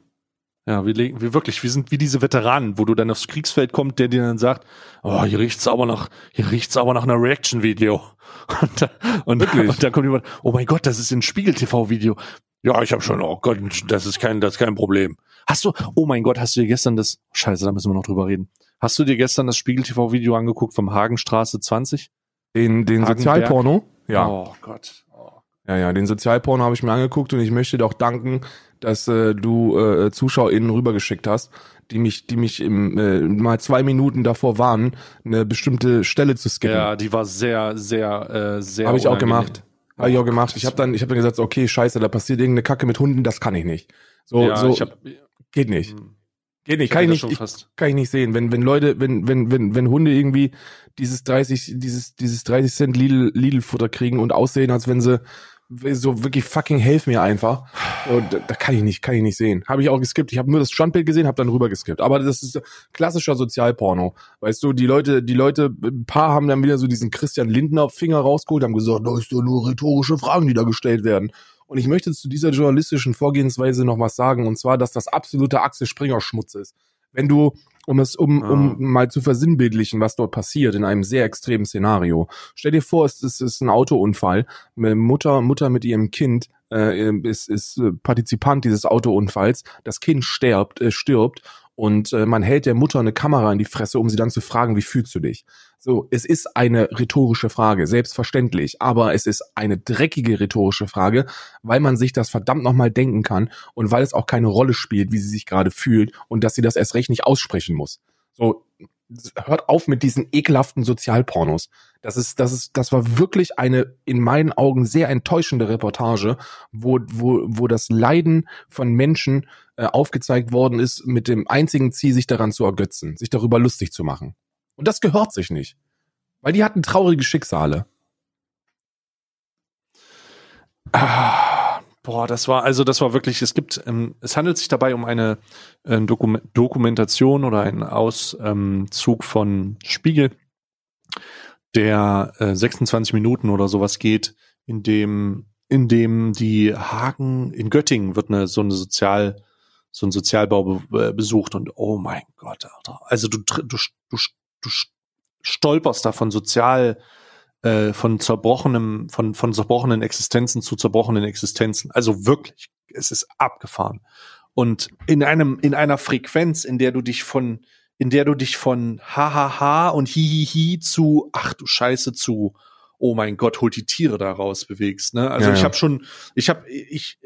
Ja, wir legen, wir wirklich, wir sind wie diese Veteranen, wo du dann aufs Kriegsfeld kommst, der dir dann sagt, oh, hier riecht's aber nach, hier riecht's aber nach einer Reaction-Video. Und, da, und, und dann kommt jemand, oh mein Gott, das ist ein Spiegel-TV-Video. Ja, ich habe schon, oh Gott, das ist kein, das ist kein Problem. Hast du, oh mein Gott, hast du dir gestern das, scheiße, da müssen wir noch drüber reden. Hast du dir gestern das Spiegel-TV-Video angeguckt vom Hagenstraße 20? Den, den Sozialporno? Ja. Oh Gott. Oh. Ja, ja, den Sozialporno habe ich mir angeguckt und ich möchte dir auch danken, dass äh, du äh, ZuschauerInnen rübergeschickt hast, die mich, die mich im, äh, mal zwei Minuten davor waren, eine bestimmte Stelle zu skippen. Ja, die war sehr, sehr, äh, sehr. Habe ich auch gemacht. Habe ich auch gemacht. Ich habe dann, ich habe dann gesagt, okay, scheiße, da passiert irgendeine Kacke mit Hunden, das kann ich nicht. So, ja, so hab, geht nicht. Hm. Geht nicht, kann ich nicht, ich, kann ich nicht sehen. Wenn, wenn Leute, wenn, wenn, wenn, wenn Hunde irgendwie dieses 30, dieses, dieses 30 Cent Lidl, Lidl Futter kriegen und aussehen, als wenn sie so wirklich fucking helf mir einfach. Und da, da kann ich nicht, kann ich nicht sehen. Habe ich auch geskippt. Ich habe nur das Standbild gesehen, habe dann rüber geskippt. Aber das ist klassischer Sozialporno. Weißt du, die Leute, die Leute, ein paar haben dann wieder so diesen Christian Lindner Finger rausgeholt, haben gesagt, da ist doch nur rhetorische Fragen, die da gestellt werden. Und ich möchte zu dieser journalistischen Vorgehensweise noch was sagen, und zwar, dass das absolute Axel Springer Schmutz ist. Wenn du um es, um, ah. um mal zu versinnbildlichen, was dort passiert in einem sehr extremen Szenario. Stell dir vor, es ist, es ist ein Autounfall. Mutter, Mutter mit ihrem Kind äh, ist, ist Partizipant dieses Autounfalls. Das Kind stirbt, äh, stirbt und äh, man hält der Mutter eine Kamera in die Fresse, um sie dann zu fragen, wie fühlst du dich? So, es ist eine rhetorische Frage, selbstverständlich, aber es ist eine dreckige rhetorische Frage, weil man sich das verdammt nochmal denken kann und weil es auch keine Rolle spielt, wie sie sich gerade fühlt und dass sie das erst recht nicht aussprechen muss. So, hört auf mit diesen ekelhaften Sozialpornos. Das ist, das ist, das war wirklich eine in meinen Augen sehr enttäuschende Reportage, wo, wo, wo das Leiden von Menschen äh, aufgezeigt worden ist, mit dem einzigen Ziel, sich daran zu ergötzen, sich darüber lustig zu machen. Und das gehört sich nicht. Weil die hatten traurige Schicksale. Ah, boah, das war, also das war wirklich, es gibt, ähm, es handelt sich dabei um eine äh, Dokum Dokumentation oder einen Auszug ähm, von Spiegel, der äh, 26 Minuten oder sowas geht, in dem, in dem die Hagen in Göttingen wird eine so eine Sozial, so ein Sozialbau be besucht und oh mein Gott, Alter. Also du, du, du du stolperst da von sozial, äh, von zerbrochenem, von, von zerbrochenen Existenzen zu zerbrochenen Existenzen. Also wirklich, es ist abgefahren. Und in einem, in einer Frequenz, in der du dich von, in der du dich von hahaha und hihihi zu ach du Scheiße zu oh mein Gott, holt die Tiere da raus bewegst, ne? Also ja, ich ja. habe schon ich habe ich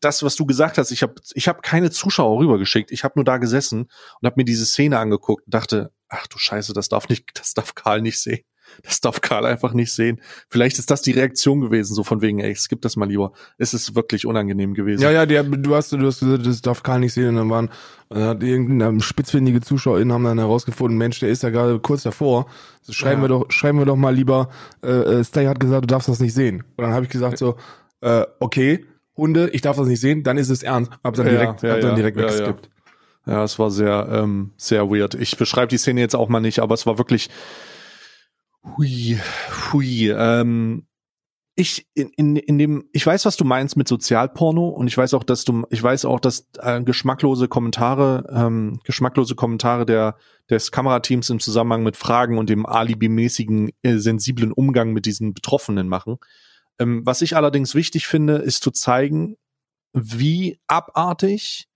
das was du gesagt hast, ich habe ich habe keine Zuschauer rübergeschickt, ich habe nur da gesessen und habe mir diese Szene angeguckt und dachte, ach du Scheiße, das darf nicht, das darf Karl nicht sehen. Das darf Karl einfach nicht sehen. Vielleicht ist das die Reaktion gewesen, so von wegen, ey, skip das mal lieber. Es ist wirklich unangenehm gewesen. Ja, ja, die, du hast, du hast gesagt, das darf Karl nicht sehen. Und dann waren, dann hat irgendeine spitzfindige ZuschauerInnen haben dann herausgefunden, Mensch, der ist ja gerade kurz davor. So, schreiben ja. wir doch, schreiben wir doch mal lieber, äh, äh, Stay hat gesagt, du darfst das nicht sehen. Und dann habe ich gesagt so, äh, okay, Hunde, ich darf das nicht sehen, dann ist es ernst. Hab dann direkt, ja, hab dann direkt weggeskippt. Ja, es war sehr, ähm, sehr weird. Ich beschreibe die Szene jetzt auch mal nicht, aber es war wirklich hui, hui. Ähm, ich in, in, in dem, ich weiß, was du meinst mit Sozialporno und ich weiß auch, dass du, ich weiß auch, dass äh, geschmacklose Kommentare, ähm, geschmacklose Kommentare der des Kamerateams im Zusammenhang mit Fragen und dem alibimäßigen äh, sensiblen Umgang mit diesen Betroffenen machen. Ähm, was ich allerdings wichtig finde, ist zu zeigen, wie abartig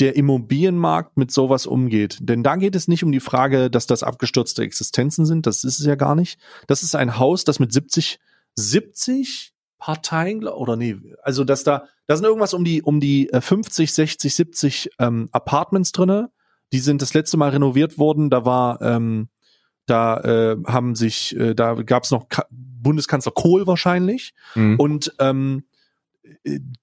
der Immobilienmarkt mit sowas umgeht. Denn da geht es nicht um die Frage, dass das abgestürzte Existenzen sind. Das ist es ja gar nicht. Das ist ein Haus, das mit 70, 70 Parteien, oder nee, also dass da, da sind irgendwas um die, um die 50, 60, 70 ähm, Apartments drinne. Die sind das letzte Mal renoviert worden. Da war, ähm, da äh, haben sich, äh, da gab es noch Bundeskanzler Kohl wahrscheinlich. Mhm. Und ähm,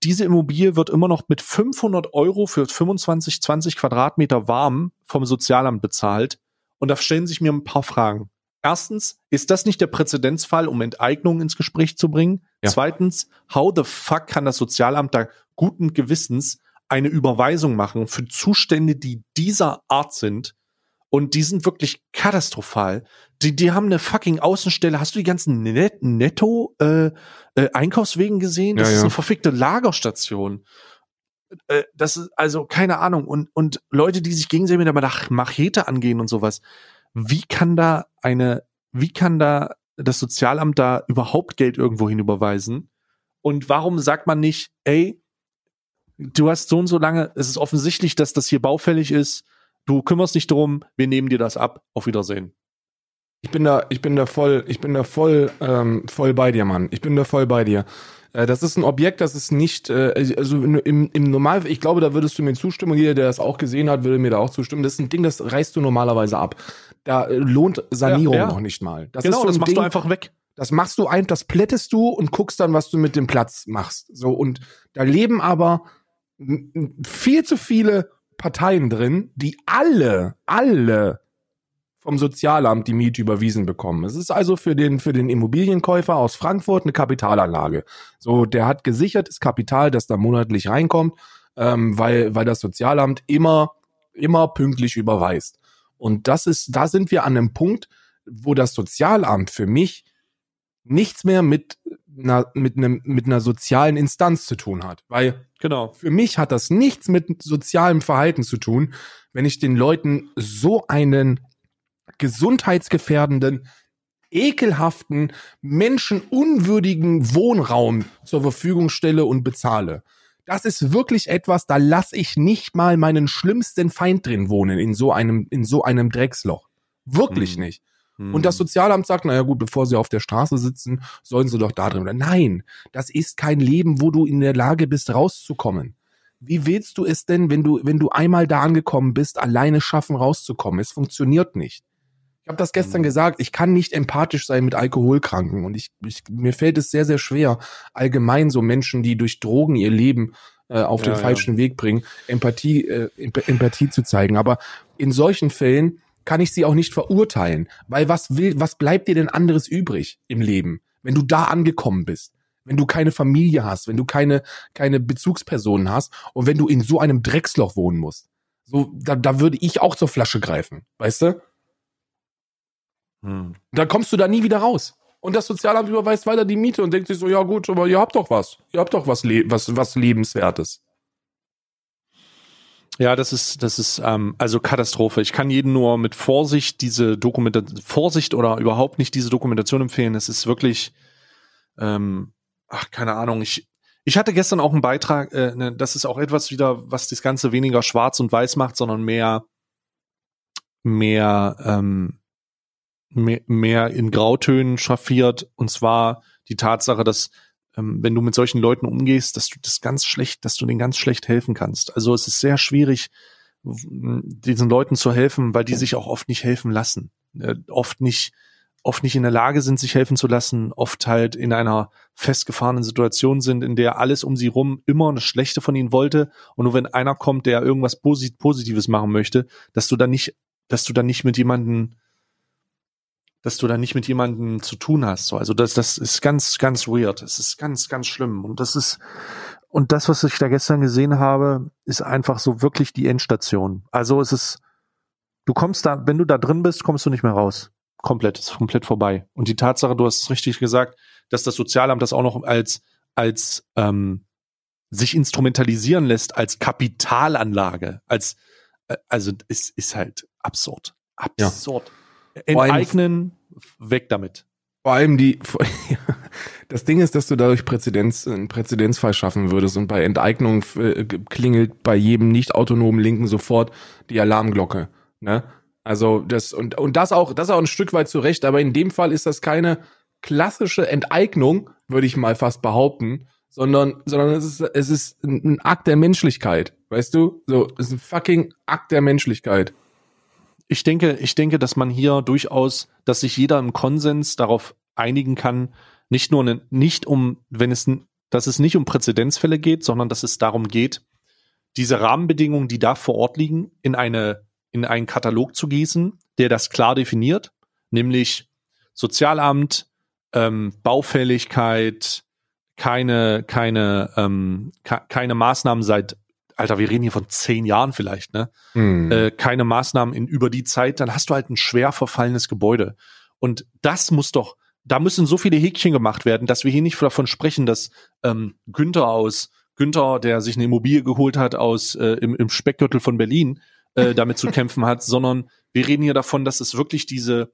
diese Immobilie wird immer noch mit 500 Euro für 25, 20 Quadratmeter warm vom Sozialamt bezahlt. Und da stellen sich mir ein paar Fragen. Erstens, ist das nicht der Präzedenzfall, um Enteignung ins Gespräch zu bringen? Ja. Zweitens, how the fuck kann das Sozialamt da guten Gewissens eine Überweisung machen für Zustände, die dieser Art sind? Und die sind wirklich katastrophal. Die, die haben eine fucking Außenstelle. Hast du die ganzen Net Netto äh, äh, Einkaufswegen gesehen? Das Ja, ist ja. eine verfickte Lagerstation. Äh, das ist also keine Ahnung. Und, und Leute, die sich gegenseitig mit der Mach- Machete angehen und sowas. Wie kann da eine, wie kann da das Sozialamt da überhaupt Geld irgendwo hinüberweisen? Und warum sagt man nicht, ey, du hast so und so lange, es ist offensichtlich, dass das hier baufällig ist, du kümmerst dich drum, wir nehmen dir das ab, auf Wiedersehen. Ich bin da, ich bin da voll, ich bin da voll, ähm, voll bei dir, Mann. Ich bin da voll bei dir. Äh, das ist ein Objekt, das ist nicht, äh, also im, im Normalfall, ich glaube, da würdest du mir zustimmen und jeder, der das auch gesehen hat, würde mir da auch zustimmen. Das ist ein Ding, das reißt du normalerweise ab. Da äh, lohnt Sanierung Ja, ja. noch nicht mal. Das genau, so das machst Ding, du einfach weg. Das machst du ein, das plättest du und guckst dann, was du mit dem Platz machst. So, und da leben aber viel zu viele Parteien drin, die alle, alle vom Sozialamt die Miete überwiesen bekommen. Es ist also für den, für den Immobilienkäufer aus Frankfurt eine Kapitalanlage. So, der hat gesichertes Kapital, das da monatlich reinkommt, ähm, weil, weil das Sozialamt immer, immer pünktlich überweist. Und das ist, da sind wir an einem Punkt, wo das Sozialamt für mich nichts mehr mit einer, mit einem, mit einer sozialen Instanz zu tun hat. Weil Genau. für mich hat das nichts mit sozialem Verhalten zu tun, wenn ich den Leuten so einen gesundheitsgefährdenden, ekelhaften, menschenunwürdigen Wohnraum zur Verfügung stelle und bezahle. Das ist wirklich etwas, da lasse ich nicht mal meinen schlimmsten Feind drin wohnen in so einem, in so einem Drecksloch. Wirklich Hm. nicht. Und das Sozialamt sagt, naja gut, bevor sie auf der Straße sitzen, sollen sie doch da drin. bleiben. Nein, das ist kein Leben, wo du in der Lage bist, rauszukommen. Wie willst du es denn, wenn du, wenn du einmal da angekommen bist, alleine schaffen, rauszukommen? Es funktioniert nicht. Ich habe das gestern Mhm. gesagt, ich kann nicht empathisch sein mit Alkoholkranken und ich, ich mir fällt es sehr, sehr schwer, allgemein so Menschen, die durch Drogen ihr Leben äh, auf Ja, den ja. falschen Weg bringen, Empathie, äh, Emp Empathie zu zeigen. Aber in solchen Fällen kann ich sie auch nicht verurteilen, weil was will, was bleibt dir denn anderes übrig im Leben, wenn du da angekommen bist? Wenn du keine Familie hast, wenn du keine, keine Bezugspersonen hast und wenn du in so einem Drecksloch wohnen musst. So, da, da würde ich auch zur Flasche greifen, weißt du? Hm. Da kommst du da nie wieder raus. Und das Sozialamt überweist weiter die Miete und denkt sich so, ja gut, aber ihr habt doch was. Ihr habt doch was, le was, was Lebenswertes. Ja, das ist, das ist ähm, also Katastrophe. Ich kann jeden nur mit Vorsicht diese Dokumentation, Vorsicht oder überhaupt nicht diese Dokumentation empfehlen. Es ist wirklich, ähm, ach, keine Ahnung. Ich, ich hatte gestern auch einen Beitrag, äh, ne, das ist auch etwas wieder, was das Ganze weniger schwarz und weiß macht, sondern mehr, mehr, ähm, mehr, mehr in Grautönen schaffiert. Und zwar die Tatsache, dass ähm, wenn du mit solchen Leuten umgehst, dass du das ganz schlecht, dass du denen ganz schlecht helfen kannst. Also es ist sehr schwierig, diesen Leuten zu helfen, weil die sich auch oft nicht helfen lassen. Äh, oft nicht, oft nicht in der Lage sind, sich helfen zu lassen, oft halt in einer festgefahrenen Situation sind, in der alles um sie rum immer eine Schlechte von ihnen wollte. Und nur wenn einer kommt, der irgendwas Posit Positives machen möchte, dass du dann nicht, dass du dann nicht mit jemanden dass du da nicht mit jemandem zu tun hast. So, also das, das ist ganz, ganz weird. Es ist ganz, ganz schlimm. Und das ist, und das, was ich da gestern gesehen habe, ist einfach so wirklich die Endstation. Also es ist, du kommst da, wenn du da drin bist, kommst du nicht mehr raus. Komplett, ist komplett vorbei. Und die Tatsache, du hast es richtig gesagt, dass das Sozialamt das auch noch als, als ähm, sich instrumentalisieren lässt als Kapitalanlage, als äh, also es ist halt absurd. Absurd. Allem- Enteignen, weg damit. Vor allem die, das Ding ist, dass du dadurch Präzedenz, einen Präzedenzfall schaffen würdest und bei Enteignung äh, klingelt bei jedem nicht autonomen Linken sofort die Alarmglocke, ne? Also das und und das auch, das auch ein Stück weit zu Recht, aber in dem Fall ist das keine klassische Enteignung, würde ich mal fast behaupten, sondern sondern es ist es ist ein ein Akt der Menschlichkeit, weißt du? So, es ist ein fucking Akt der Menschlichkeit. Ich denke, ich denke, dass man hier durchaus, dass sich jeder im Konsens darauf einigen kann, nicht nur ne, nicht um, wenn es, dass es nicht um Präzedenzfälle geht, sondern dass es darum geht, diese Rahmenbedingungen, die da vor Ort liegen, in eine, in einen Katalog zu gießen, der das klar definiert, nämlich Sozialamt, ähm, Baufälligkeit, keine, keine, ähm, keine Maßnahmen seit, Alter, wir reden hier von zehn Jahren vielleicht, ne? Mhm. Äh, keine Maßnahmen in über die Zeit, dann hast du halt ein schwer verfallenes Gebäude. Und das muss doch, da müssen so viele Häkchen gemacht werden, dass wir hier nicht davon sprechen, dass ähm, Günther aus Günther, der sich eine Immobilie geholt hat aus äh, im, im Speckgürtel von Berlin, äh, damit zu kämpfen hat, sondern wir reden hier davon, dass es wirklich diese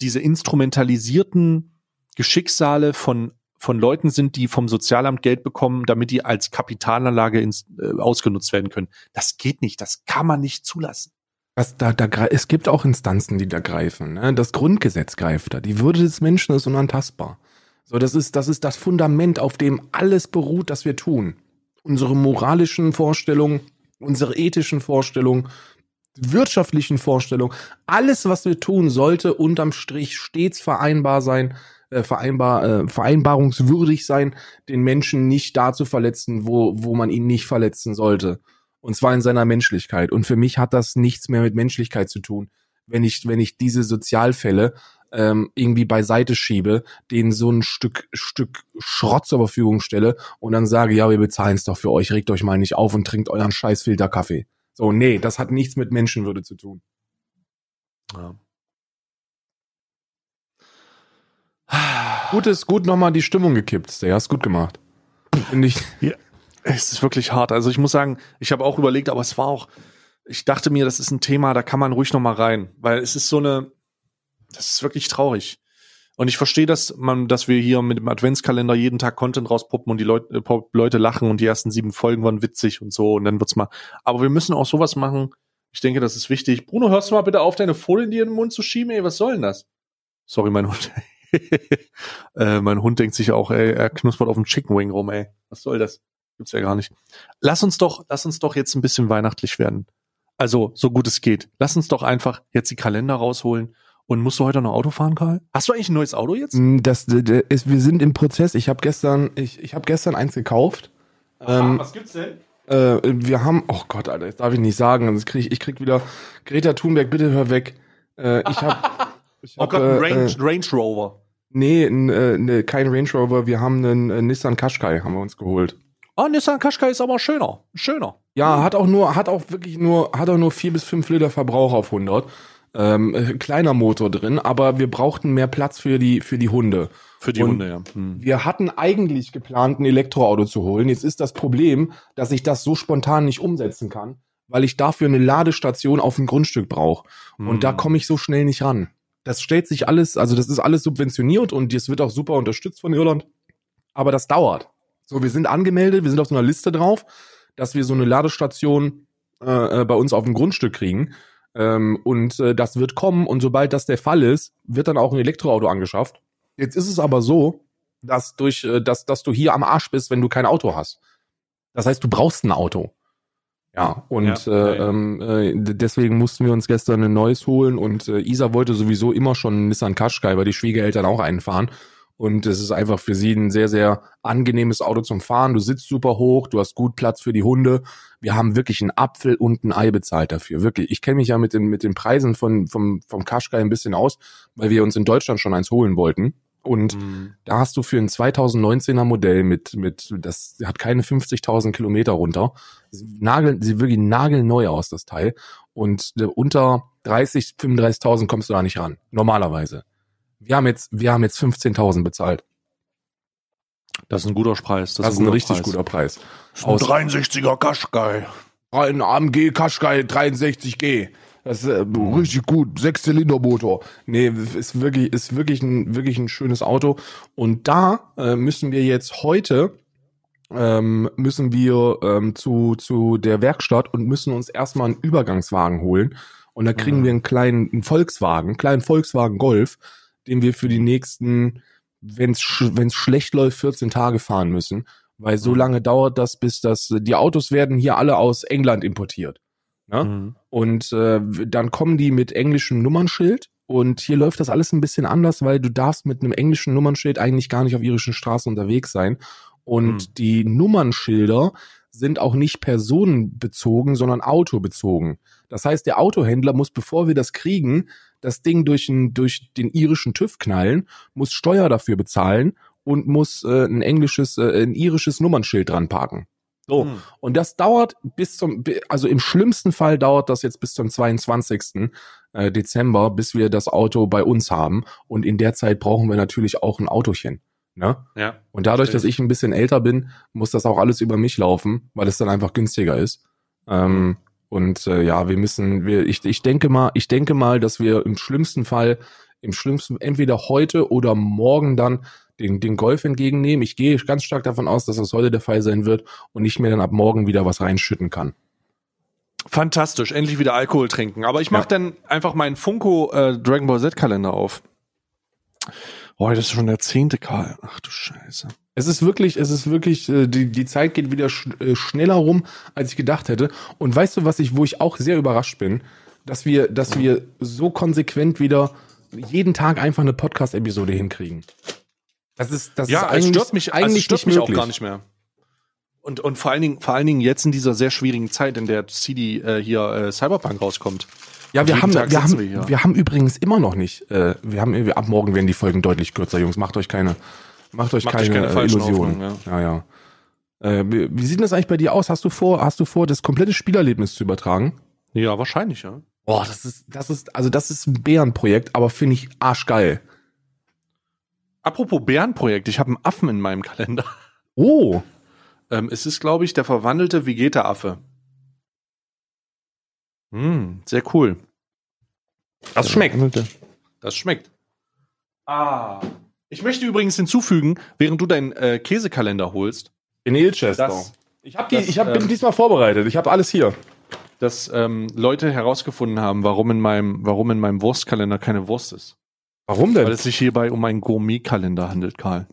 diese instrumentalisierten Geschicksale von von Leuten sind, die vom Sozialamt Geld bekommen, damit die als Kapitalanlage ins, äh, ausgenutzt werden können. Das geht nicht, das kann man nicht zulassen. Was da, da, es gibt auch Instanzen, die da greifen. Ne? Das Grundgesetz greift da. Die Würde des Menschen ist unantastbar. So, das ist, das ist das Fundament, auf dem alles beruht, das wir tun. Unsere moralischen Vorstellungen, unsere ethischen Vorstellungen, wirtschaftlichen Vorstellungen, alles, was wir tun, sollte unterm Strich stets vereinbar sein äh, vereinbar, äh, vereinbarungswürdig sein, den Menschen nicht da zu verletzen, wo, wo man ihn nicht verletzen sollte. Und zwar in seiner Menschlichkeit. Und für mich hat das nichts mehr mit Menschlichkeit zu tun, wenn ich, wenn ich diese Sozialfälle ähm, irgendwie beiseite schiebe, denen so ein Stück, Stück Schrott zur Verfügung stelle und dann sage, ja, wir bezahlen es doch für euch, regt euch mal nicht auf und trinkt euren scheiß Filterkaffee. So, nee, das hat nichts mit Menschenwürde zu tun. Ja. Gut ist gut nochmal die Stimmung gekippt. Der hast gut gemacht. Ich. Ja, es ist wirklich hart. Also ich muss sagen, ich habe auch überlegt, aber es war auch, ich dachte mir, das ist ein Thema, da kann man ruhig nochmal rein, weil es ist so eine, das ist wirklich traurig. Und ich verstehe, dass man, dass wir hier mit dem Adventskalender jeden Tag Content rauspuppen und die Leute, äh, Leute lachen und die ersten sieben Folgen waren witzig und so und dann wird's mal. Aber wir müssen auch sowas machen. Ich denke, das ist wichtig. Bruno, hörst du mal bitte auf, deine Folie in den Mund zu schieben? Ey, was soll denn das? Sorry, mein Hund. äh, mein Hund denkt sich auch, ey, er knuspert auf dem Chicken Wing rum, ey. Was soll das? Gibt's ja gar nicht. Lass uns doch, lass uns doch jetzt ein bisschen weihnachtlich werden. Also, so gut es geht. Lass uns doch einfach jetzt die Kalender rausholen. Und musst du heute noch Auto fahren, Karl? Hast du eigentlich ein neues Auto jetzt? Mm, das, das ist, wir sind im Prozess. Ich habe gestern, ich, ich habe gestern eins gekauft. Aha, ähm, was gibt's denn? Äh, wir haben, oh Gott, Alter, das darf ich nicht sagen. Sonst krieg ich, ich krieg wieder Greta Thunberg, bitte hör weg. Äh, ich habe Ich oh hab, Gott, ein äh, Range, äh, Range Rover. Nee, n, äh, ne, kein Range Rover. Wir haben einen äh, Nissan Qashqai, haben wir uns geholt. Ah, Nissan Qashqai ist aber schöner. Schöner. Ja, hat auch nur, hat auch wirklich nur, hat auch nur vier bis fünf Liter Verbrauch auf 100. Ähm, äh, kleiner Motor drin, aber wir brauchten mehr Platz für die, für die Hunde. Für die Und Hunde, ja. Hm. Wir hatten eigentlich geplant, ein Elektroauto zu holen. Jetzt ist das Problem, dass ich das so spontan nicht umsetzen kann, weil ich dafür eine Ladestation auf dem Grundstück brauche. Hm. Und da hm. komme ich so schnell nicht ran das stellt sich alles, also das ist alles subventioniert und es wird auch super unterstützt von Irland. Aber das dauert. So, wir sind angemeldet, wir sind auf so einer Liste drauf, dass wir so eine Ladestation äh, äh, bei uns auf dem Grundstück kriegen. Ähm, und äh, das wird kommen und sobald das der Fall ist, wird dann auch ein Elektroauto angeschafft. Jetzt ist es aber so, dass durch, äh, dass, dass du hier am Arsch bist, wenn du kein Auto hast. Das heißt, du brauchst ein Auto. Ja, und ja, äh, ähm, äh, deswegen mussten wir uns gestern ein neues holen und äh, Isa wollte sowieso immer schon einen Nissan Qashqai, weil die Schwiegereltern auch einen fahren. Und es ist einfach für sie ein sehr, sehr angenehmes Auto zum Fahren. Du sitzt super hoch, du hast gut Platz für die Hunde. Wir haben wirklich einen Apfel und ein Ei bezahlt dafür. Wirklich. Ich kenne mich ja mit den, mit den Preisen von, vom, vom Qashqai ein bisschen aus, weil wir uns in Deutschland schon eins holen wollten. Und mhm. da hast du für ein 2019er Modell mit, mit, das hat keine 50.000 Kilometer runter. Nagel, sieht wirklich nagelneu aus, das Teil. Und äh, unter 30, 35.000 kommst du da nicht ran. Normalerweise. Wir haben jetzt, wir haben jetzt 15.000 bezahlt. Das ist ein guter Preis. Das, das ist ein, ein richtig Preis. guter Preis. Das ist ein Aus 63er Qashqai. Ein AMG Qashqai 63G. Das ist äh, richtig gut. Sechszylindermotor. Nee, ist wirklich, ist wirklich ein, wirklich ein schönes Auto. Und da äh, müssen wir jetzt heute ähm, müssen wir ähm, zu, zu der Werkstatt und müssen uns erstmal einen Übergangswagen holen. Und da kriegen mhm. wir einen kleinen einen Volkswagen, einen kleinen Volkswagen Golf, den wir für die nächsten, wenn es sch wenn's schlecht läuft, 14 Tage fahren müssen. Weil so mhm. lange dauert das, bis das, die Autos werden hier alle aus England importiert. Ne? Mhm. Und äh, dann kommen die mit englischem Nummernschild Und hier läuft das alles ein bisschen anders, weil du darfst mit einem englischen Nummernschild eigentlich gar nicht auf irischen Straßen unterwegs sein. Und Hm. die Nummernschilder sind auch nicht personenbezogen, sondern autobezogen. Das heißt, der Autohändler muss, bevor wir das kriegen, das Ding durch, ein, durch den irischen TÜV knallen, muss Steuer dafür bezahlen und muss äh, ein englisches, äh, ein irisches Nummernschild dran parken. So. Hm. Und das dauert bis zum, also im schlimmsten Fall dauert das jetzt bis zum 22. äh, Dezember, bis wir das Auto bei uns haben. Und in der Zeit brauchen wir natürlich auch ein Autochen. Ne? Ja. Und dadurch, dass ich ein bisschen älter bin, muss das auch alles über mich laufen, weil es dann einfach günstiger ist. Ähm, und äh, ja, wir müssen, wir, ich, ich denke mal, ich denke mal, dass wir im schlimmsten Fall, im schlimmsten, entweder heute oder morgen dann den, den Golf entgegennehmen. Ich gehe ganz stark davon aus, dass das heute der Fall sein wird und ich mir dann ab morgen wieder was reinschütten kann. Fantastisch, endlich wieder Alkohol trinken. Aber ich mache Ja. dann einfach meinen Funko äh, Dragon Ball Z Kalender auf. Boah, das ist schon der zehnte Karl. Ach du Scheiße. Es ist wirklich, es ist wirklich, äh, die, die Zeit geht wieder sch äh, schneller rum, als ich gedacht hätte. Und weißt du, was ich, wo ich auch sehr überrascht bin, dass wir, dass wir so konsequent wieder jeden Tag einfach eine Podcast-Episode hinkriegen. Das ist, das Ja, ist es eigentlich, stört mich, also eigentlich es stört nicht mich möglich. auch gar nicht mehr. Und, und vor allen Dingen, vor allen Dingen jetzt in dieser sehr schwierigen Zeit, in der CD äh, hier äh, Cyberpunk rauskommt. Ja, wir Jeden haben, wir haben, wir wir haben übrigens immer noch nicht, äh, wir haben, wir, ab morgen werden die Folgen deutlich kürzer, Jungs. Macht euch keine, macht euch Macht keine, keine Illusionen. Hoffnungen, ja, ja. Äh, wie, sieht denn das eigentlich bei dir aus? Hast du vor, hast du vor, das komplette Spielerlebnis zu übertragen? Ja, wahrscheinlich, ja. Boah, das ist, das ist, also das ist ein Bärenprojekt, aber finde ich arschgeil. Apropos Bärenprojekt, ich habe einen Affen in meinem Kalender. Oh, Ähm, es ist, glaube ich, der verwandelte Vegeta-Affe. Hm, sehr cool. das schmeckt. Das schmeckt. Ah. Ich möchte übrigens hinzufügen, während du deinen äh, Käsekalender holst, In Ilchester. Das- ich hab die, das, ich hab, bin ähm, diesmal vorbereitet. Ich habe alles hier. dass ähm, Leute herausgefunden haben, warum in meinem, warum in meinem Wurstkalender keine Wurst ist. Warum Weil denn? es sich hierbei um einen Gourmet-Kalender handelt, Karl.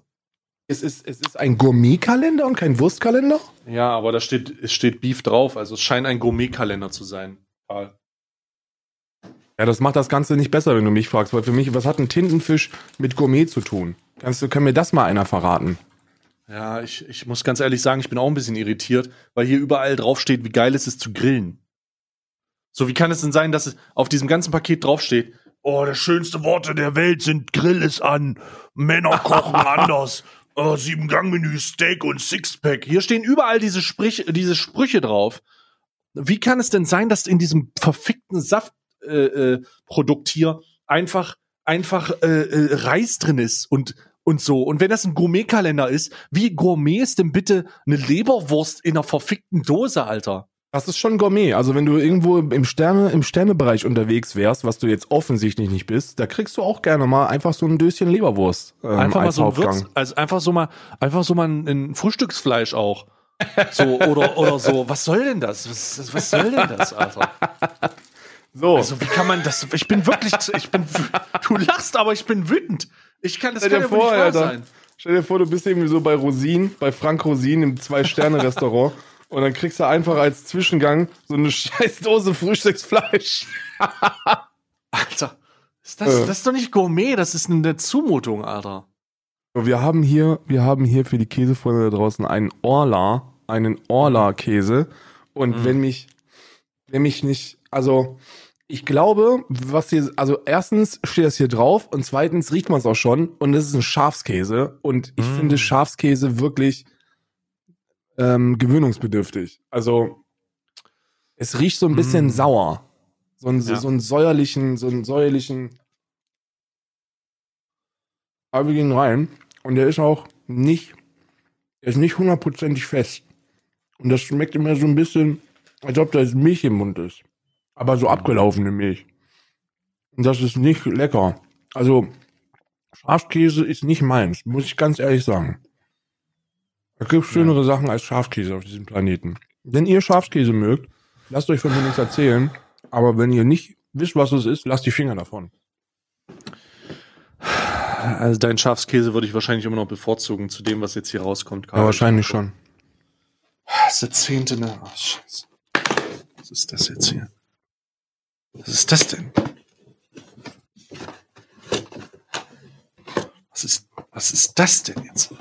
Es ist, es ist ein Gourmet-Kalender und kein Wurstkalender? Ja, aber da steht, es steht Beef drauf, also es scheint ein Gourmet-Kalender zu sein, Karl. Ja, das macht das Ganze nicht besser, wenn du mich fragst, weil für mich, was hat ein Tintenfisch mit Gourmet zu tun? Kannst du, kann mir das mal einer verraten? Ja, ich, ich muss ganz ehrlich sagen, ich bin auch ein bisschen irritiert, weil hier überall draufsteht, wie geil es ist zu grillen. So, wie kann es denn sein, dass es auf diesem ganzen Paket draufsteht, oh, das schönste Worte der Welt sind Grill ist an, Männer kochen anders, oh, sieben Gang-Menü, Steak und Sixpack. Hier stehen überall diese, Sprich, diese Sprüche drauf. Wie kann es denn sein, dass in diesem verfickten Saftprodukt äh, äh, hier einfach, einfach äh, äh, Reis drin ist und und so. Und wenn das ein Gourmet-Kalender ist, wie Gourmet ist denn bitte eine Leberwurst in einer verfickten Dose, Alter? Das ist schon Gourmet. Also wenn du irgendwo im Sterne, im Sternebereich unterwegs wärst, was du jetzt offensichtlich nicht bist, da kriegst du auch gerne mal einfach so ein Döschen Leberwurst. Ähm, Einfach mal so ein Hauptgang. Würz, also einfach so mal, einfach so mal ein, ein Frühstücksfleisch auch. So, oder, oder so. Was soll denn das? Was, was soll denn das, Alter? So, Also, wie kann man das? Ich bin wirklich, ich bin, du lachst, aber ich bin wütend. Ich kann, das Stell kann dir wohl vor, nicht wahr Alter. sein. stell dir vor, du bist irgendwie so bei Rosin, bei Frank Rosin im Zwei-Sterne-Restaurant und dann kriegst du einfach als Zwischengang so eine scheiß Dose Frühstücksfleisch. Alter, ist das, Äh. das ist doch nicht Gourmet, das ist eine Zumutung, Alter. Wir haben hier, wir haben hier für die Käsefreunde da draußen einen Orla, einen Orla-Käse. Und Mhm. wenn mich, wenn mich nicht, also ich glaube, was hier, also erstens steht das hier drauf und zweitens riecht man es auch schon und es ist ein Schafskäse und ich Mhm. finde Schafskäse wirklich ähm, gewöhnungsbedürftig. Also es riecht so ein bisschen Mhm. sauer. So einen, Ja. so einen säuerlichen, so einen säuerlichen. Aber wir gehen rein und der ist auch nicht, der ist nicht hundertprozentig fest. Und das schmeckt immer so ein bisschen, als ob da jetzt Milch im Mund ist. Aber so abgelaufene Milch. Und das ist nicht lecker. Also, Schafskäse ist nicht meins, muss ich ganz ehrlich sagen. Es gibt schönere Sachen als Schafskäse auf diesem Planeten. Wenn ihr Schafskäse mögt, lasst euch von mir nichts erzählen. Aber wenn ihr nicht wisst, was es ist, lasst die Finger davon. Also deinen Schafskäse würde ich wahrscheinlich immer noch bevorzugen zu dem, was jetzt hier rauskommt. Karl. Ja, wahrscheinlich schon. Das ist der zehnte, ne? Oh, scheiße. Was ist das jetzt hier? Was ist das denn? Was ist, was ist das denn jetzt?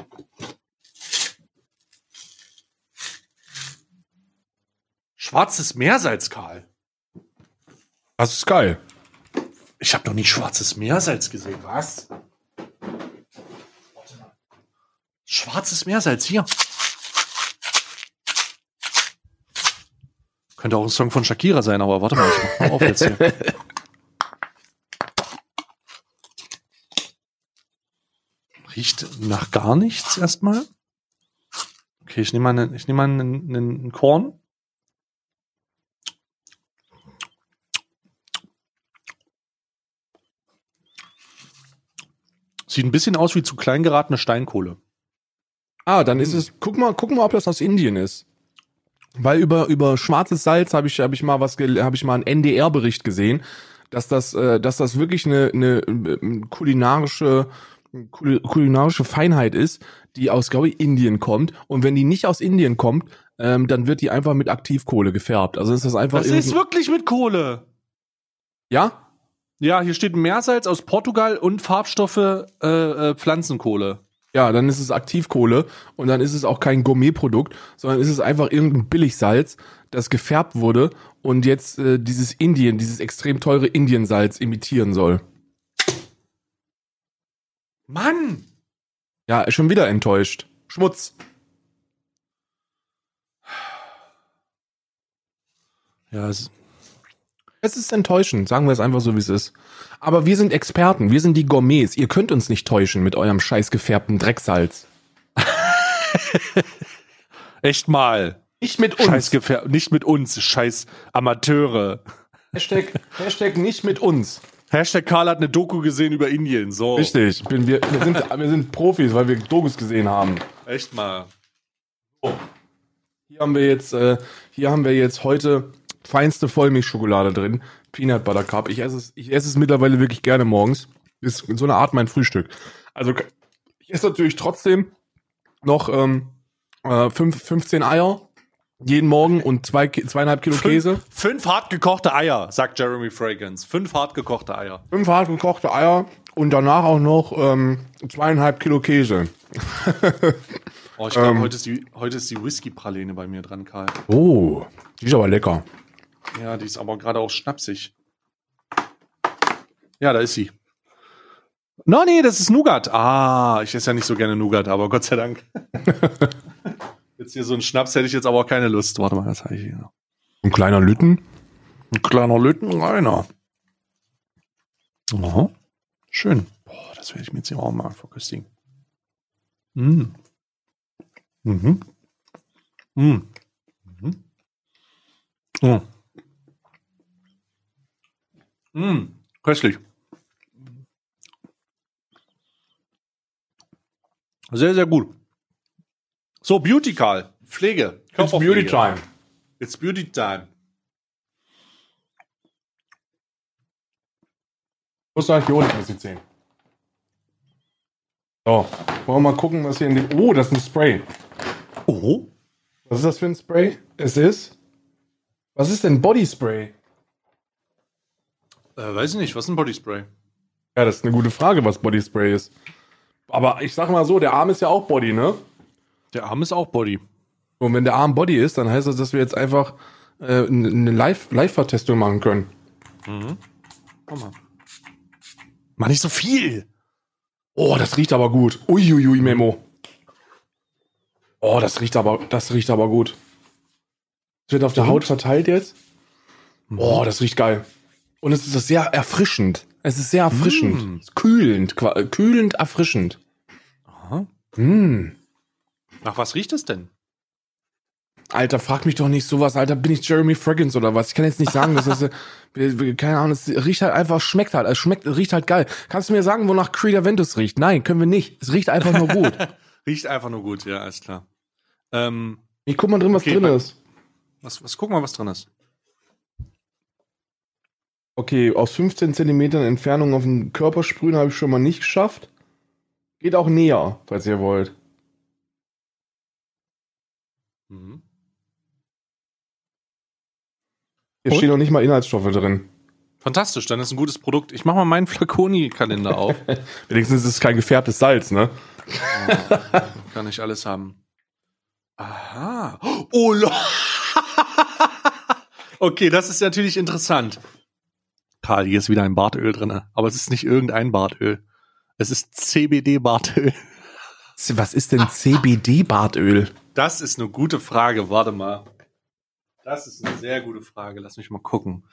Schwarzes Meersalz, Karl. Das ist geil. Ich habe noch nie schwarzes Meersalz gesehen. Was? Schwarzes Meersalz, hier. Könnte auch ein Song von Shakira sein, aber warte mal, ich mach mal auf jetzt hier. Riecht nach gar nichts erstmal. Okay, ich nehme mal, einen, ich nehme mal einen, einen Korn. Sieht ein bisschen aus wie zu klein geratene Steinkohle. Ah, dann ist es. Guck mal, guck mal, ob das aus Indien ist. Weil über über schwarzes Salz habe ich habe ich mal was habe ich mal einen NDR Bericht gesehen, dass das äh, dass das wirklich eine eine äh, kulinarische kul- kulinarische Feinheit ist, die aus glaube ich Indien kommt und wenn die nicht aus Indien kommt, ähm, dann wird die einfach mit Aktivkohle gefärbt. Also ist das einfach Das ist wirklich mit Kohle. ja? Ja, hier steht Meersalz aus Portugal und Farbstoffe äh, äh, Pflanzenkohle. Ja, dann ist es Aktivkohle und dann ist es auch kein Gourmetprodukt, sondern ist es einfach irgendein Billigsalz, das gefärbt wurde und jetzt äh, dieses Indien, dieses extrem teure Indiensalz imitieren soll. Mann! Ja, schon wieder enttäuscht. Schmutz. Ja, es, Es ist enttäuschend, sagen wir es einfach so, wie es ist. Aber wir sind Experten, wir sind die Gourmets. Ihr könnt uns nicht täuschen mit eurem scheiß gefärbten Drecksalz. echt mal. Nicht mit Scheiß Gefähr nicht mit uns, scheiß Amateure. Hashtag, Hashtag nicht mit uns. Hashtag Karl hat eine Doku gesehen über Indien. So. Richtig, bin, wir, wir, sind, wir sind Profis, weil wir Dokus gesehen haben. Echt mal. Hier haben wir jetzt, äh, hier haben wir jetzt heute feinste Vollmilchschokolade drin. Peanut Butter Cup. Ich esse es, ich esse es mittlerweile wirklich gerne morgens. Ist so eine Art mein Frühstück. Also ich esse natürlich trotzdem noch ähm, äh, fünf, 15 Eier jeden Morgen und zwei, zweieinhalb Kilo Käse. Fünf, fünf hart gekochte Eier, sagt Jeremy Fragrance. Fünf hart gekochte Eier. Fünf hart gekochte Eier und danach auch noch ähm, zweieinhalb Kilo Käse. Oh, ich glaube, Ähm. heute ist die, heute ist die Whisky-Praline bei mir dran, Karl. Oh, die ist aber lecker. Ja, die ist aber gerade auch schnapsig. Ja, da ist sie. No, nee, das ist Nougat. Ah, ich esse ja nicht so gerne Nougat, aber Gott sei Dank. jetzt hier so ein Schnaps hätte ich jetzt aber auch keine Lust. Warte mal, das habe ich hier noch. Ein kleiner Lütten. Ein kleiner Lüttenreiner. Aha. Schön. Boah, das werde ich mir jetzt hier auch mal verköstigen. Mm. Mhm. Mm. Mhm. Oh. Mm. Köstlich. Sehr, sehr gut. So, Beauty Karl. Pflege. Körperpflege. time. It's Beauty Time. Ist eigentlich die Honig aus die 10? So, wollen wir mal gucken, was hier in dem. Oh, das ist ein Spray. Oh. Was ist das für ein Spray? Es ist. Was ist denn Body Spray? Äh, weiß ich nicht, was ist ein Bodyspray? Ja, das ist eine gute Frage, was Body Spray ist. Aber ich sag mal so, der Arm ist ja auch Body, ne? Der Arm ist auch Body. Und wenn der Arm Body ist, dann heißt das, dass wir jetzt einfach äh, eine Live- Live-Vertestung machen können. Komm mal. Mach nicht so viel. Oh, das riecht aber gut. Uiuiui, Memo. Oh, das riecht aber, das riecht aber gut. Es wird auf der? Haut verteilt jetzt. Oh, das riecht geil. Und es ist sehr erfrischend. Es ist sehr erfrischend. Mm. Es ist Kühlend, kühlend erfrischend. Aha. Mm. Nach was riecht es denn? Alter, frag mich doch nicht sowas, Alter. Bin ich Jeremy Fragrance oder was? Ich kann jetzt nicht sagen, das, äh, keine Ahnung, es riecht halt einfach, schmeckt halt, es schmeckt, riecht halt geil. Kannst du mir sagen, wonach Creed Aventus riecht? Nein, können wir nicht. Es riecht einfach nur gut. Riecht einfach nur gut, ja, alles klar. Ähm, Ich guck mal drin, was Okay, drin ist. was, was guck mal, was drin ist. Okay, aus 15 Zentimetern Entfernung auf den Körper sprühen habe ich schon mal nicht geschafft. Geht auch näher, falls ihr wollt. Mhm. Hier Und? stehen noch nicht mal Inhaltsstoffe drin. Fantastisch, dann ist ein gutes Produkt. Ich mache mal meinen Flaconi-Kalender auf. Wenigstens ist es kein gefärbtes Salz, ne? Oh, kann ich alles haben. Aha. Oh, lo- Okay, das ist natürlich interessant. Karl, hier ist wieder ein Bartöl drin, aber es ist nicht irgendein Bartöl. Es ist CBD-Bartöl. Was ist denn CBD-Bartöl? Das ist eine gute Frage. Warte mal. Das ist eine sehr gute Frage. Lass mich mal gucken.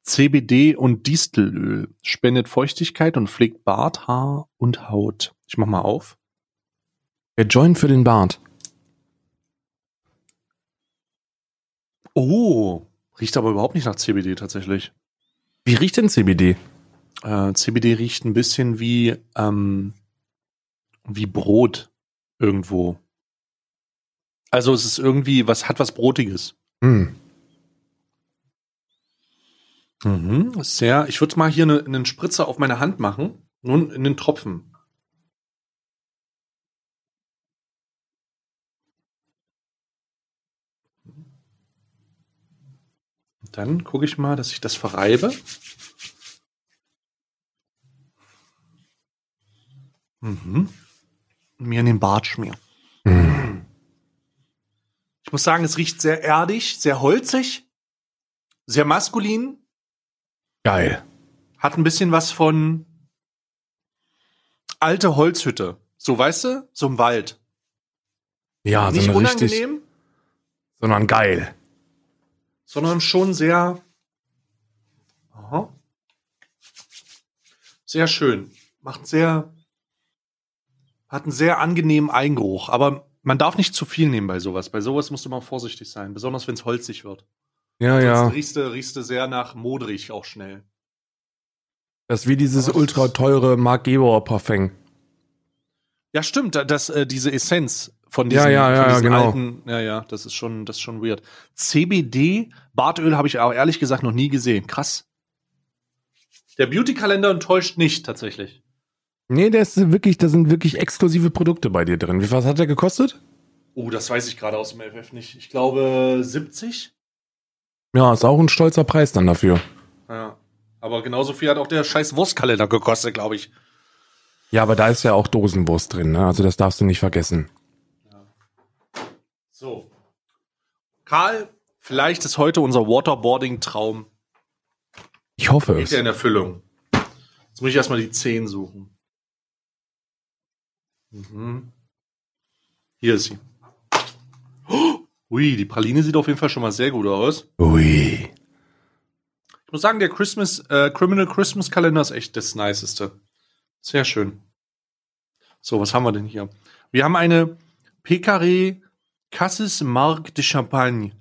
CBD und Distelöl spendet Feuchtigkeit und pflegt Bart, Haar und Haut. Ich mach mal auf. Der Joint für den Bart. Oh, riecht aber überhaupt nicht nach CBD tatsächlich. Wie riecht denn CBD? Äh, CBD riecht ein bisschen wie, ähm, wie Brot irgendwo. Also es ist irgendwie, was hat was Brotiges. Hm. Mhm, sehr. Ich würde mal hier eine, einen Spritzer auf meine Hand machen. Nun in den Tropfen. Dann gucke ich mal, dass ich das verreibe. Mhm. Mir in den Bart schmieren. Hm. Ich muss sagen, es riecht sehr erdig, sehr holzig, sehr maskulin, Geil. hat ein bisschen was von alte Holzhütte. So, weißt du? So im Wald. Ja, Nicht so eine richtig, unangenehm, sondern geil. Sondern schon sehr. Aha. Sehr schön. Macht sehr. Hat einen sehr angenehmen Eingeruch. Aber man darf nicht zu viel nehmen bei sowas. Bei sowas musst du mal vorsichtig sein. Besonders wenn es holzig wird. Ja, Sonst ja. riechst du, riechst du sehr nach modrig auch schnell. Das ist wie dieses das ultra teure Mark Gebauer Parfum. Ja, stimmt, da- das, äh, diese Essenz von Ja, diesen, ja, ja, von diesen genau. alten, ja, ja, das ist schon, das ist schon weird. CBD, Bartöl habe ich aber ehrlich gesagt noch nie gesehen. Krass. Der Beauty-Kalender enttäuscht nicht, tatsächlich. Nee, der ist wirklich, da sind wirklich exklusive Produkte bei dir drin. Wie was hat der gekostet? Oh, das weiß ich gerade aus dem FF nicht. Ich glaube 70? Ja, ist auch ein stolzer Preis dann dafür. Ja. Aber genauso viel hat auch der scheiß Wurstkalender gekostet, glaube ich. Ja, aber da ist ja auch Dosenwurst drin, ne? Also das darfst du nicht vergessen. So. Karl, vielleicht ist heute unser Waterboarding-Traum Ich hoffe Geht es. ja in Erfüllung. Jetzt muss ich erstmal die 10 suchen. Mhm. Hier ist sie. Oh, ui, die Praline sieht auf jeden Fall schon mal sehr gut aus. Ui. Ich muss sagen, der Christmas, äh, Criminal Christmas Kalender ist echt das Niceste. Sehr schön. So, was haben wir denn hier? Wir haben eine Pecaré Cassis Marc de Champagne.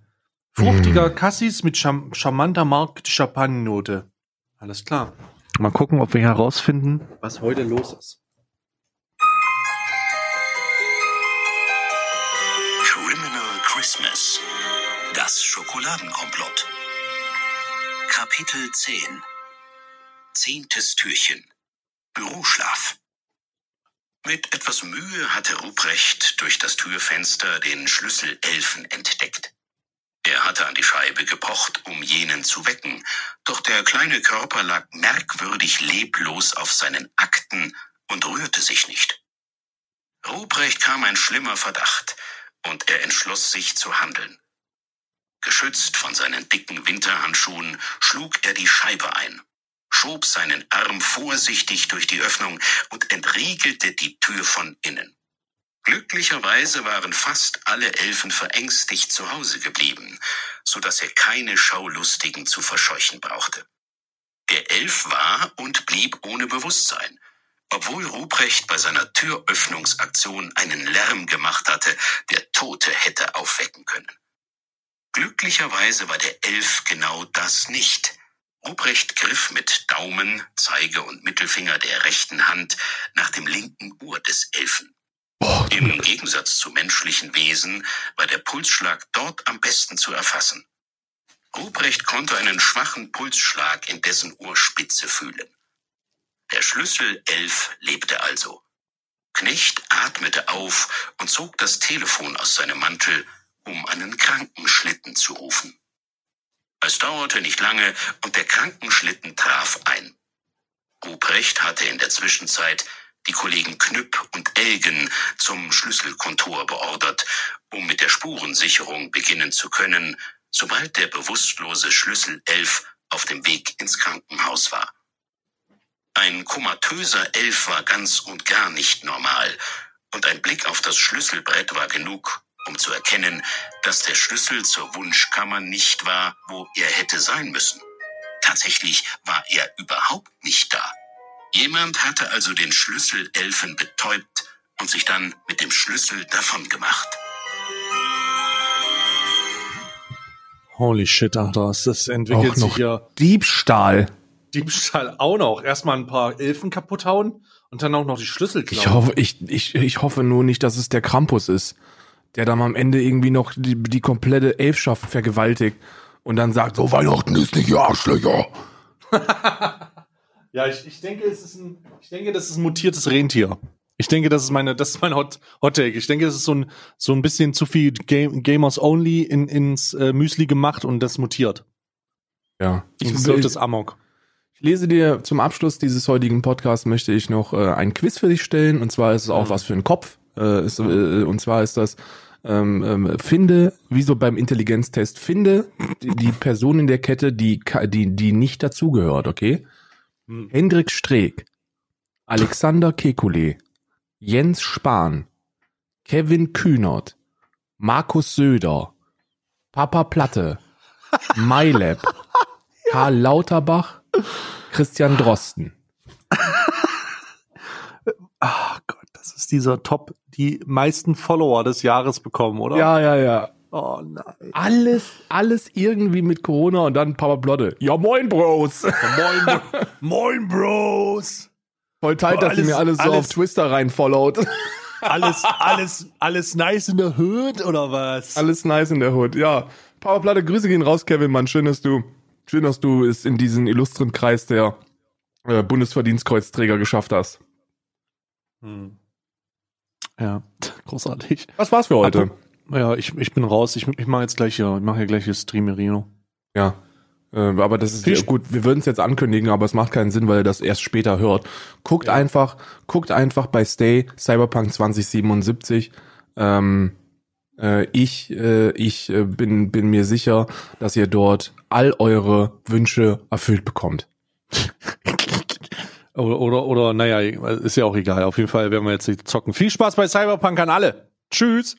Fruchtiger Cassis mit cham charmanter Marc de Champagne Note. Alles klar. Mal gucken, ob wir herausfinden, was heute los ist. Criminal Christmas. Das Schokoladenkomplott. Kapitel 10. Zehntes Türchen. Büroschlaf. Mit etwas Mühe hatte Ruprecht durch das Türfenster den Schlüssel Elfen entdeckt. Er hatte an die Scheibe gepocht, um jenen zu wecken, doch der kleine Körper lag merkwürdig leblos auf seinen Akten und rührte sich nicht. Ruprecht kam ein schlimmer Verdacht, und er entschloss sich zu handeln. Geschützt von seinen dicken Winterhandschuhen schlug er die Scheibe ein, schob seinen Arm vorsichtig durch die Öffnung und entriegelte die Tür von innen. Glücklicherweise waren fast alle Elfen verängstigt zu Hause geblieben, so dass er keine Schaulustigen zu verscheuchen brauchte. Der Elf war und blieb ohne Bewusstsein, obwohl Ruprecht bei seiner Türöffnungsaktion einen Lärm gemacht hatte, der Tote hätte aufwecken können. Glücklicherweise war der Elf genau das nicht. Ruprecht griff mit Daumen, Zeige und Mittelfinger der rechten Hand nach dem linken Ohr des Elfen. Im Gegensatz zu menschlichen Wesen war der Pulsschlag dort am besten zu erfassen. Ruprecht konnte einen schwachen Pulsschlag in dessen Ohrspitze fühlen. Der Schlüssel 11 lebte also. Knecht atmete auf und zog das Telefon aus seinem Mantel, um einen Krankenschlitten zu rufen. Es dauerte nicht lange und der Krankenschlitten traf ein. Ruprecht hatte in der Zwischenzeit die Kollegen Knüpp und Elgen zum Schlüsselkontor beordert, um mit der Spurensicherung beginnen zu können, sobald der bewusstlose Schlüssel 11 auf dem Weg ins Krankenhaus war. Ein komatöser Elf war ganz und gar nicht normal, und ein Blick auf das Schlüsselbrett war genug, um zu erkennen, dass der Schlüssel zur Wunschkammer nicht war, wo er hätte sein müssen. Tatsächlich war er überhaupt nicht da. Jemand hatte also den Schlüsselelfen betäubt und sich dann mit dem Schlüssel davon gemacht. Holy shit, Alter, das entwickelt Auch noch sich ja Diebstahl. Diebstahl auch noch. Erstmal ein paar Elfen kaputt hauen und dann auch noch die Schlüssel klauen. Ich hoffe, ich, ich, ich hoffe nur nicht, dass es der Krampus ist, der dann am Ende irgendwie noch die, die komplette Elfschaft vergewaltigt und dann sagt, so Weihnachten ist nicht ihr Arschlöcher. Ja, ich, ich denke, es ist ein, ich denke, das ist ein mutiertes Rentier. Ich denke, das ist meine, das ist mein Hot, Hot Take. Ich denke, das ist so ein, so ein bisschen zu viel Game, Gamers Only in, ins äh, Müsli gemacht und das mutiert. Ja. Ich läuft das Amok. ich lese dir zum Abschluss dieses heutigen Podcasts möchte ich noch äh, ein Quiz für dich stellen und zwar ist es auch Mhm. was für den Kopf. Äh, ist, äh, und zwar ist das ähm, ähm, finde, wie so beim Intelligenztest, finde die, die Person in der Kette, die, die, die nicht dazugehört, okay? Hm. Hendrik Streeck, Alexander Kekulé, Jens Spahn, Kevin Kühnert, Markus Söder, Papa Platte, MyLab, Karl Lauterbach, Christian Drosten. Ach Gott, das ist dieser Top, die meisten Follower des Jahres bekommen, oder? ja, ja. Oh nein. Alles, alles irgendwie mit Corona und dann Papa Platte. Ja, moin, Bros. Moin, moin, Bros. Voll tight, dass ihr mir alles so alles- auf Twister reinfollowt. Alles, alles, alles nice in der Hood oder was? Alles nice in der Hood, ja. Papa Platte, Grüße gehen raus, Kevin, Mann. Schön, dass du, schön, dass du es in diesen illustren Kreis der äh, Bundesverdienstkreuzträger geschafft hast. Hm. Ja, großartig. Was war's für heute? Apro- Ja, ich, ich bin raus. Ich, ich mache jetzt gleich hier, ich mache hier gleich hier Streamerino. Ja. Äh, aber das ist ja, gut, wir würden es jetzt ankündigen, aber es macht keinen Sinn, weil ihr das erst später hört. Guckt Ja. einfach, guckt einfach bei Stay Cyberpunk 2077. Ähm, äh, ich äh, ich äh, bin, bin mir sicher, dass ihr dort all eure Wünsche erfüllt bekommt. Oder, oder, oder, naja, ist ja auch egal. Auf jeden Fall werden wir jetzt zocken. Viel Spaß bei Cyberpunk an alle. Tschüss.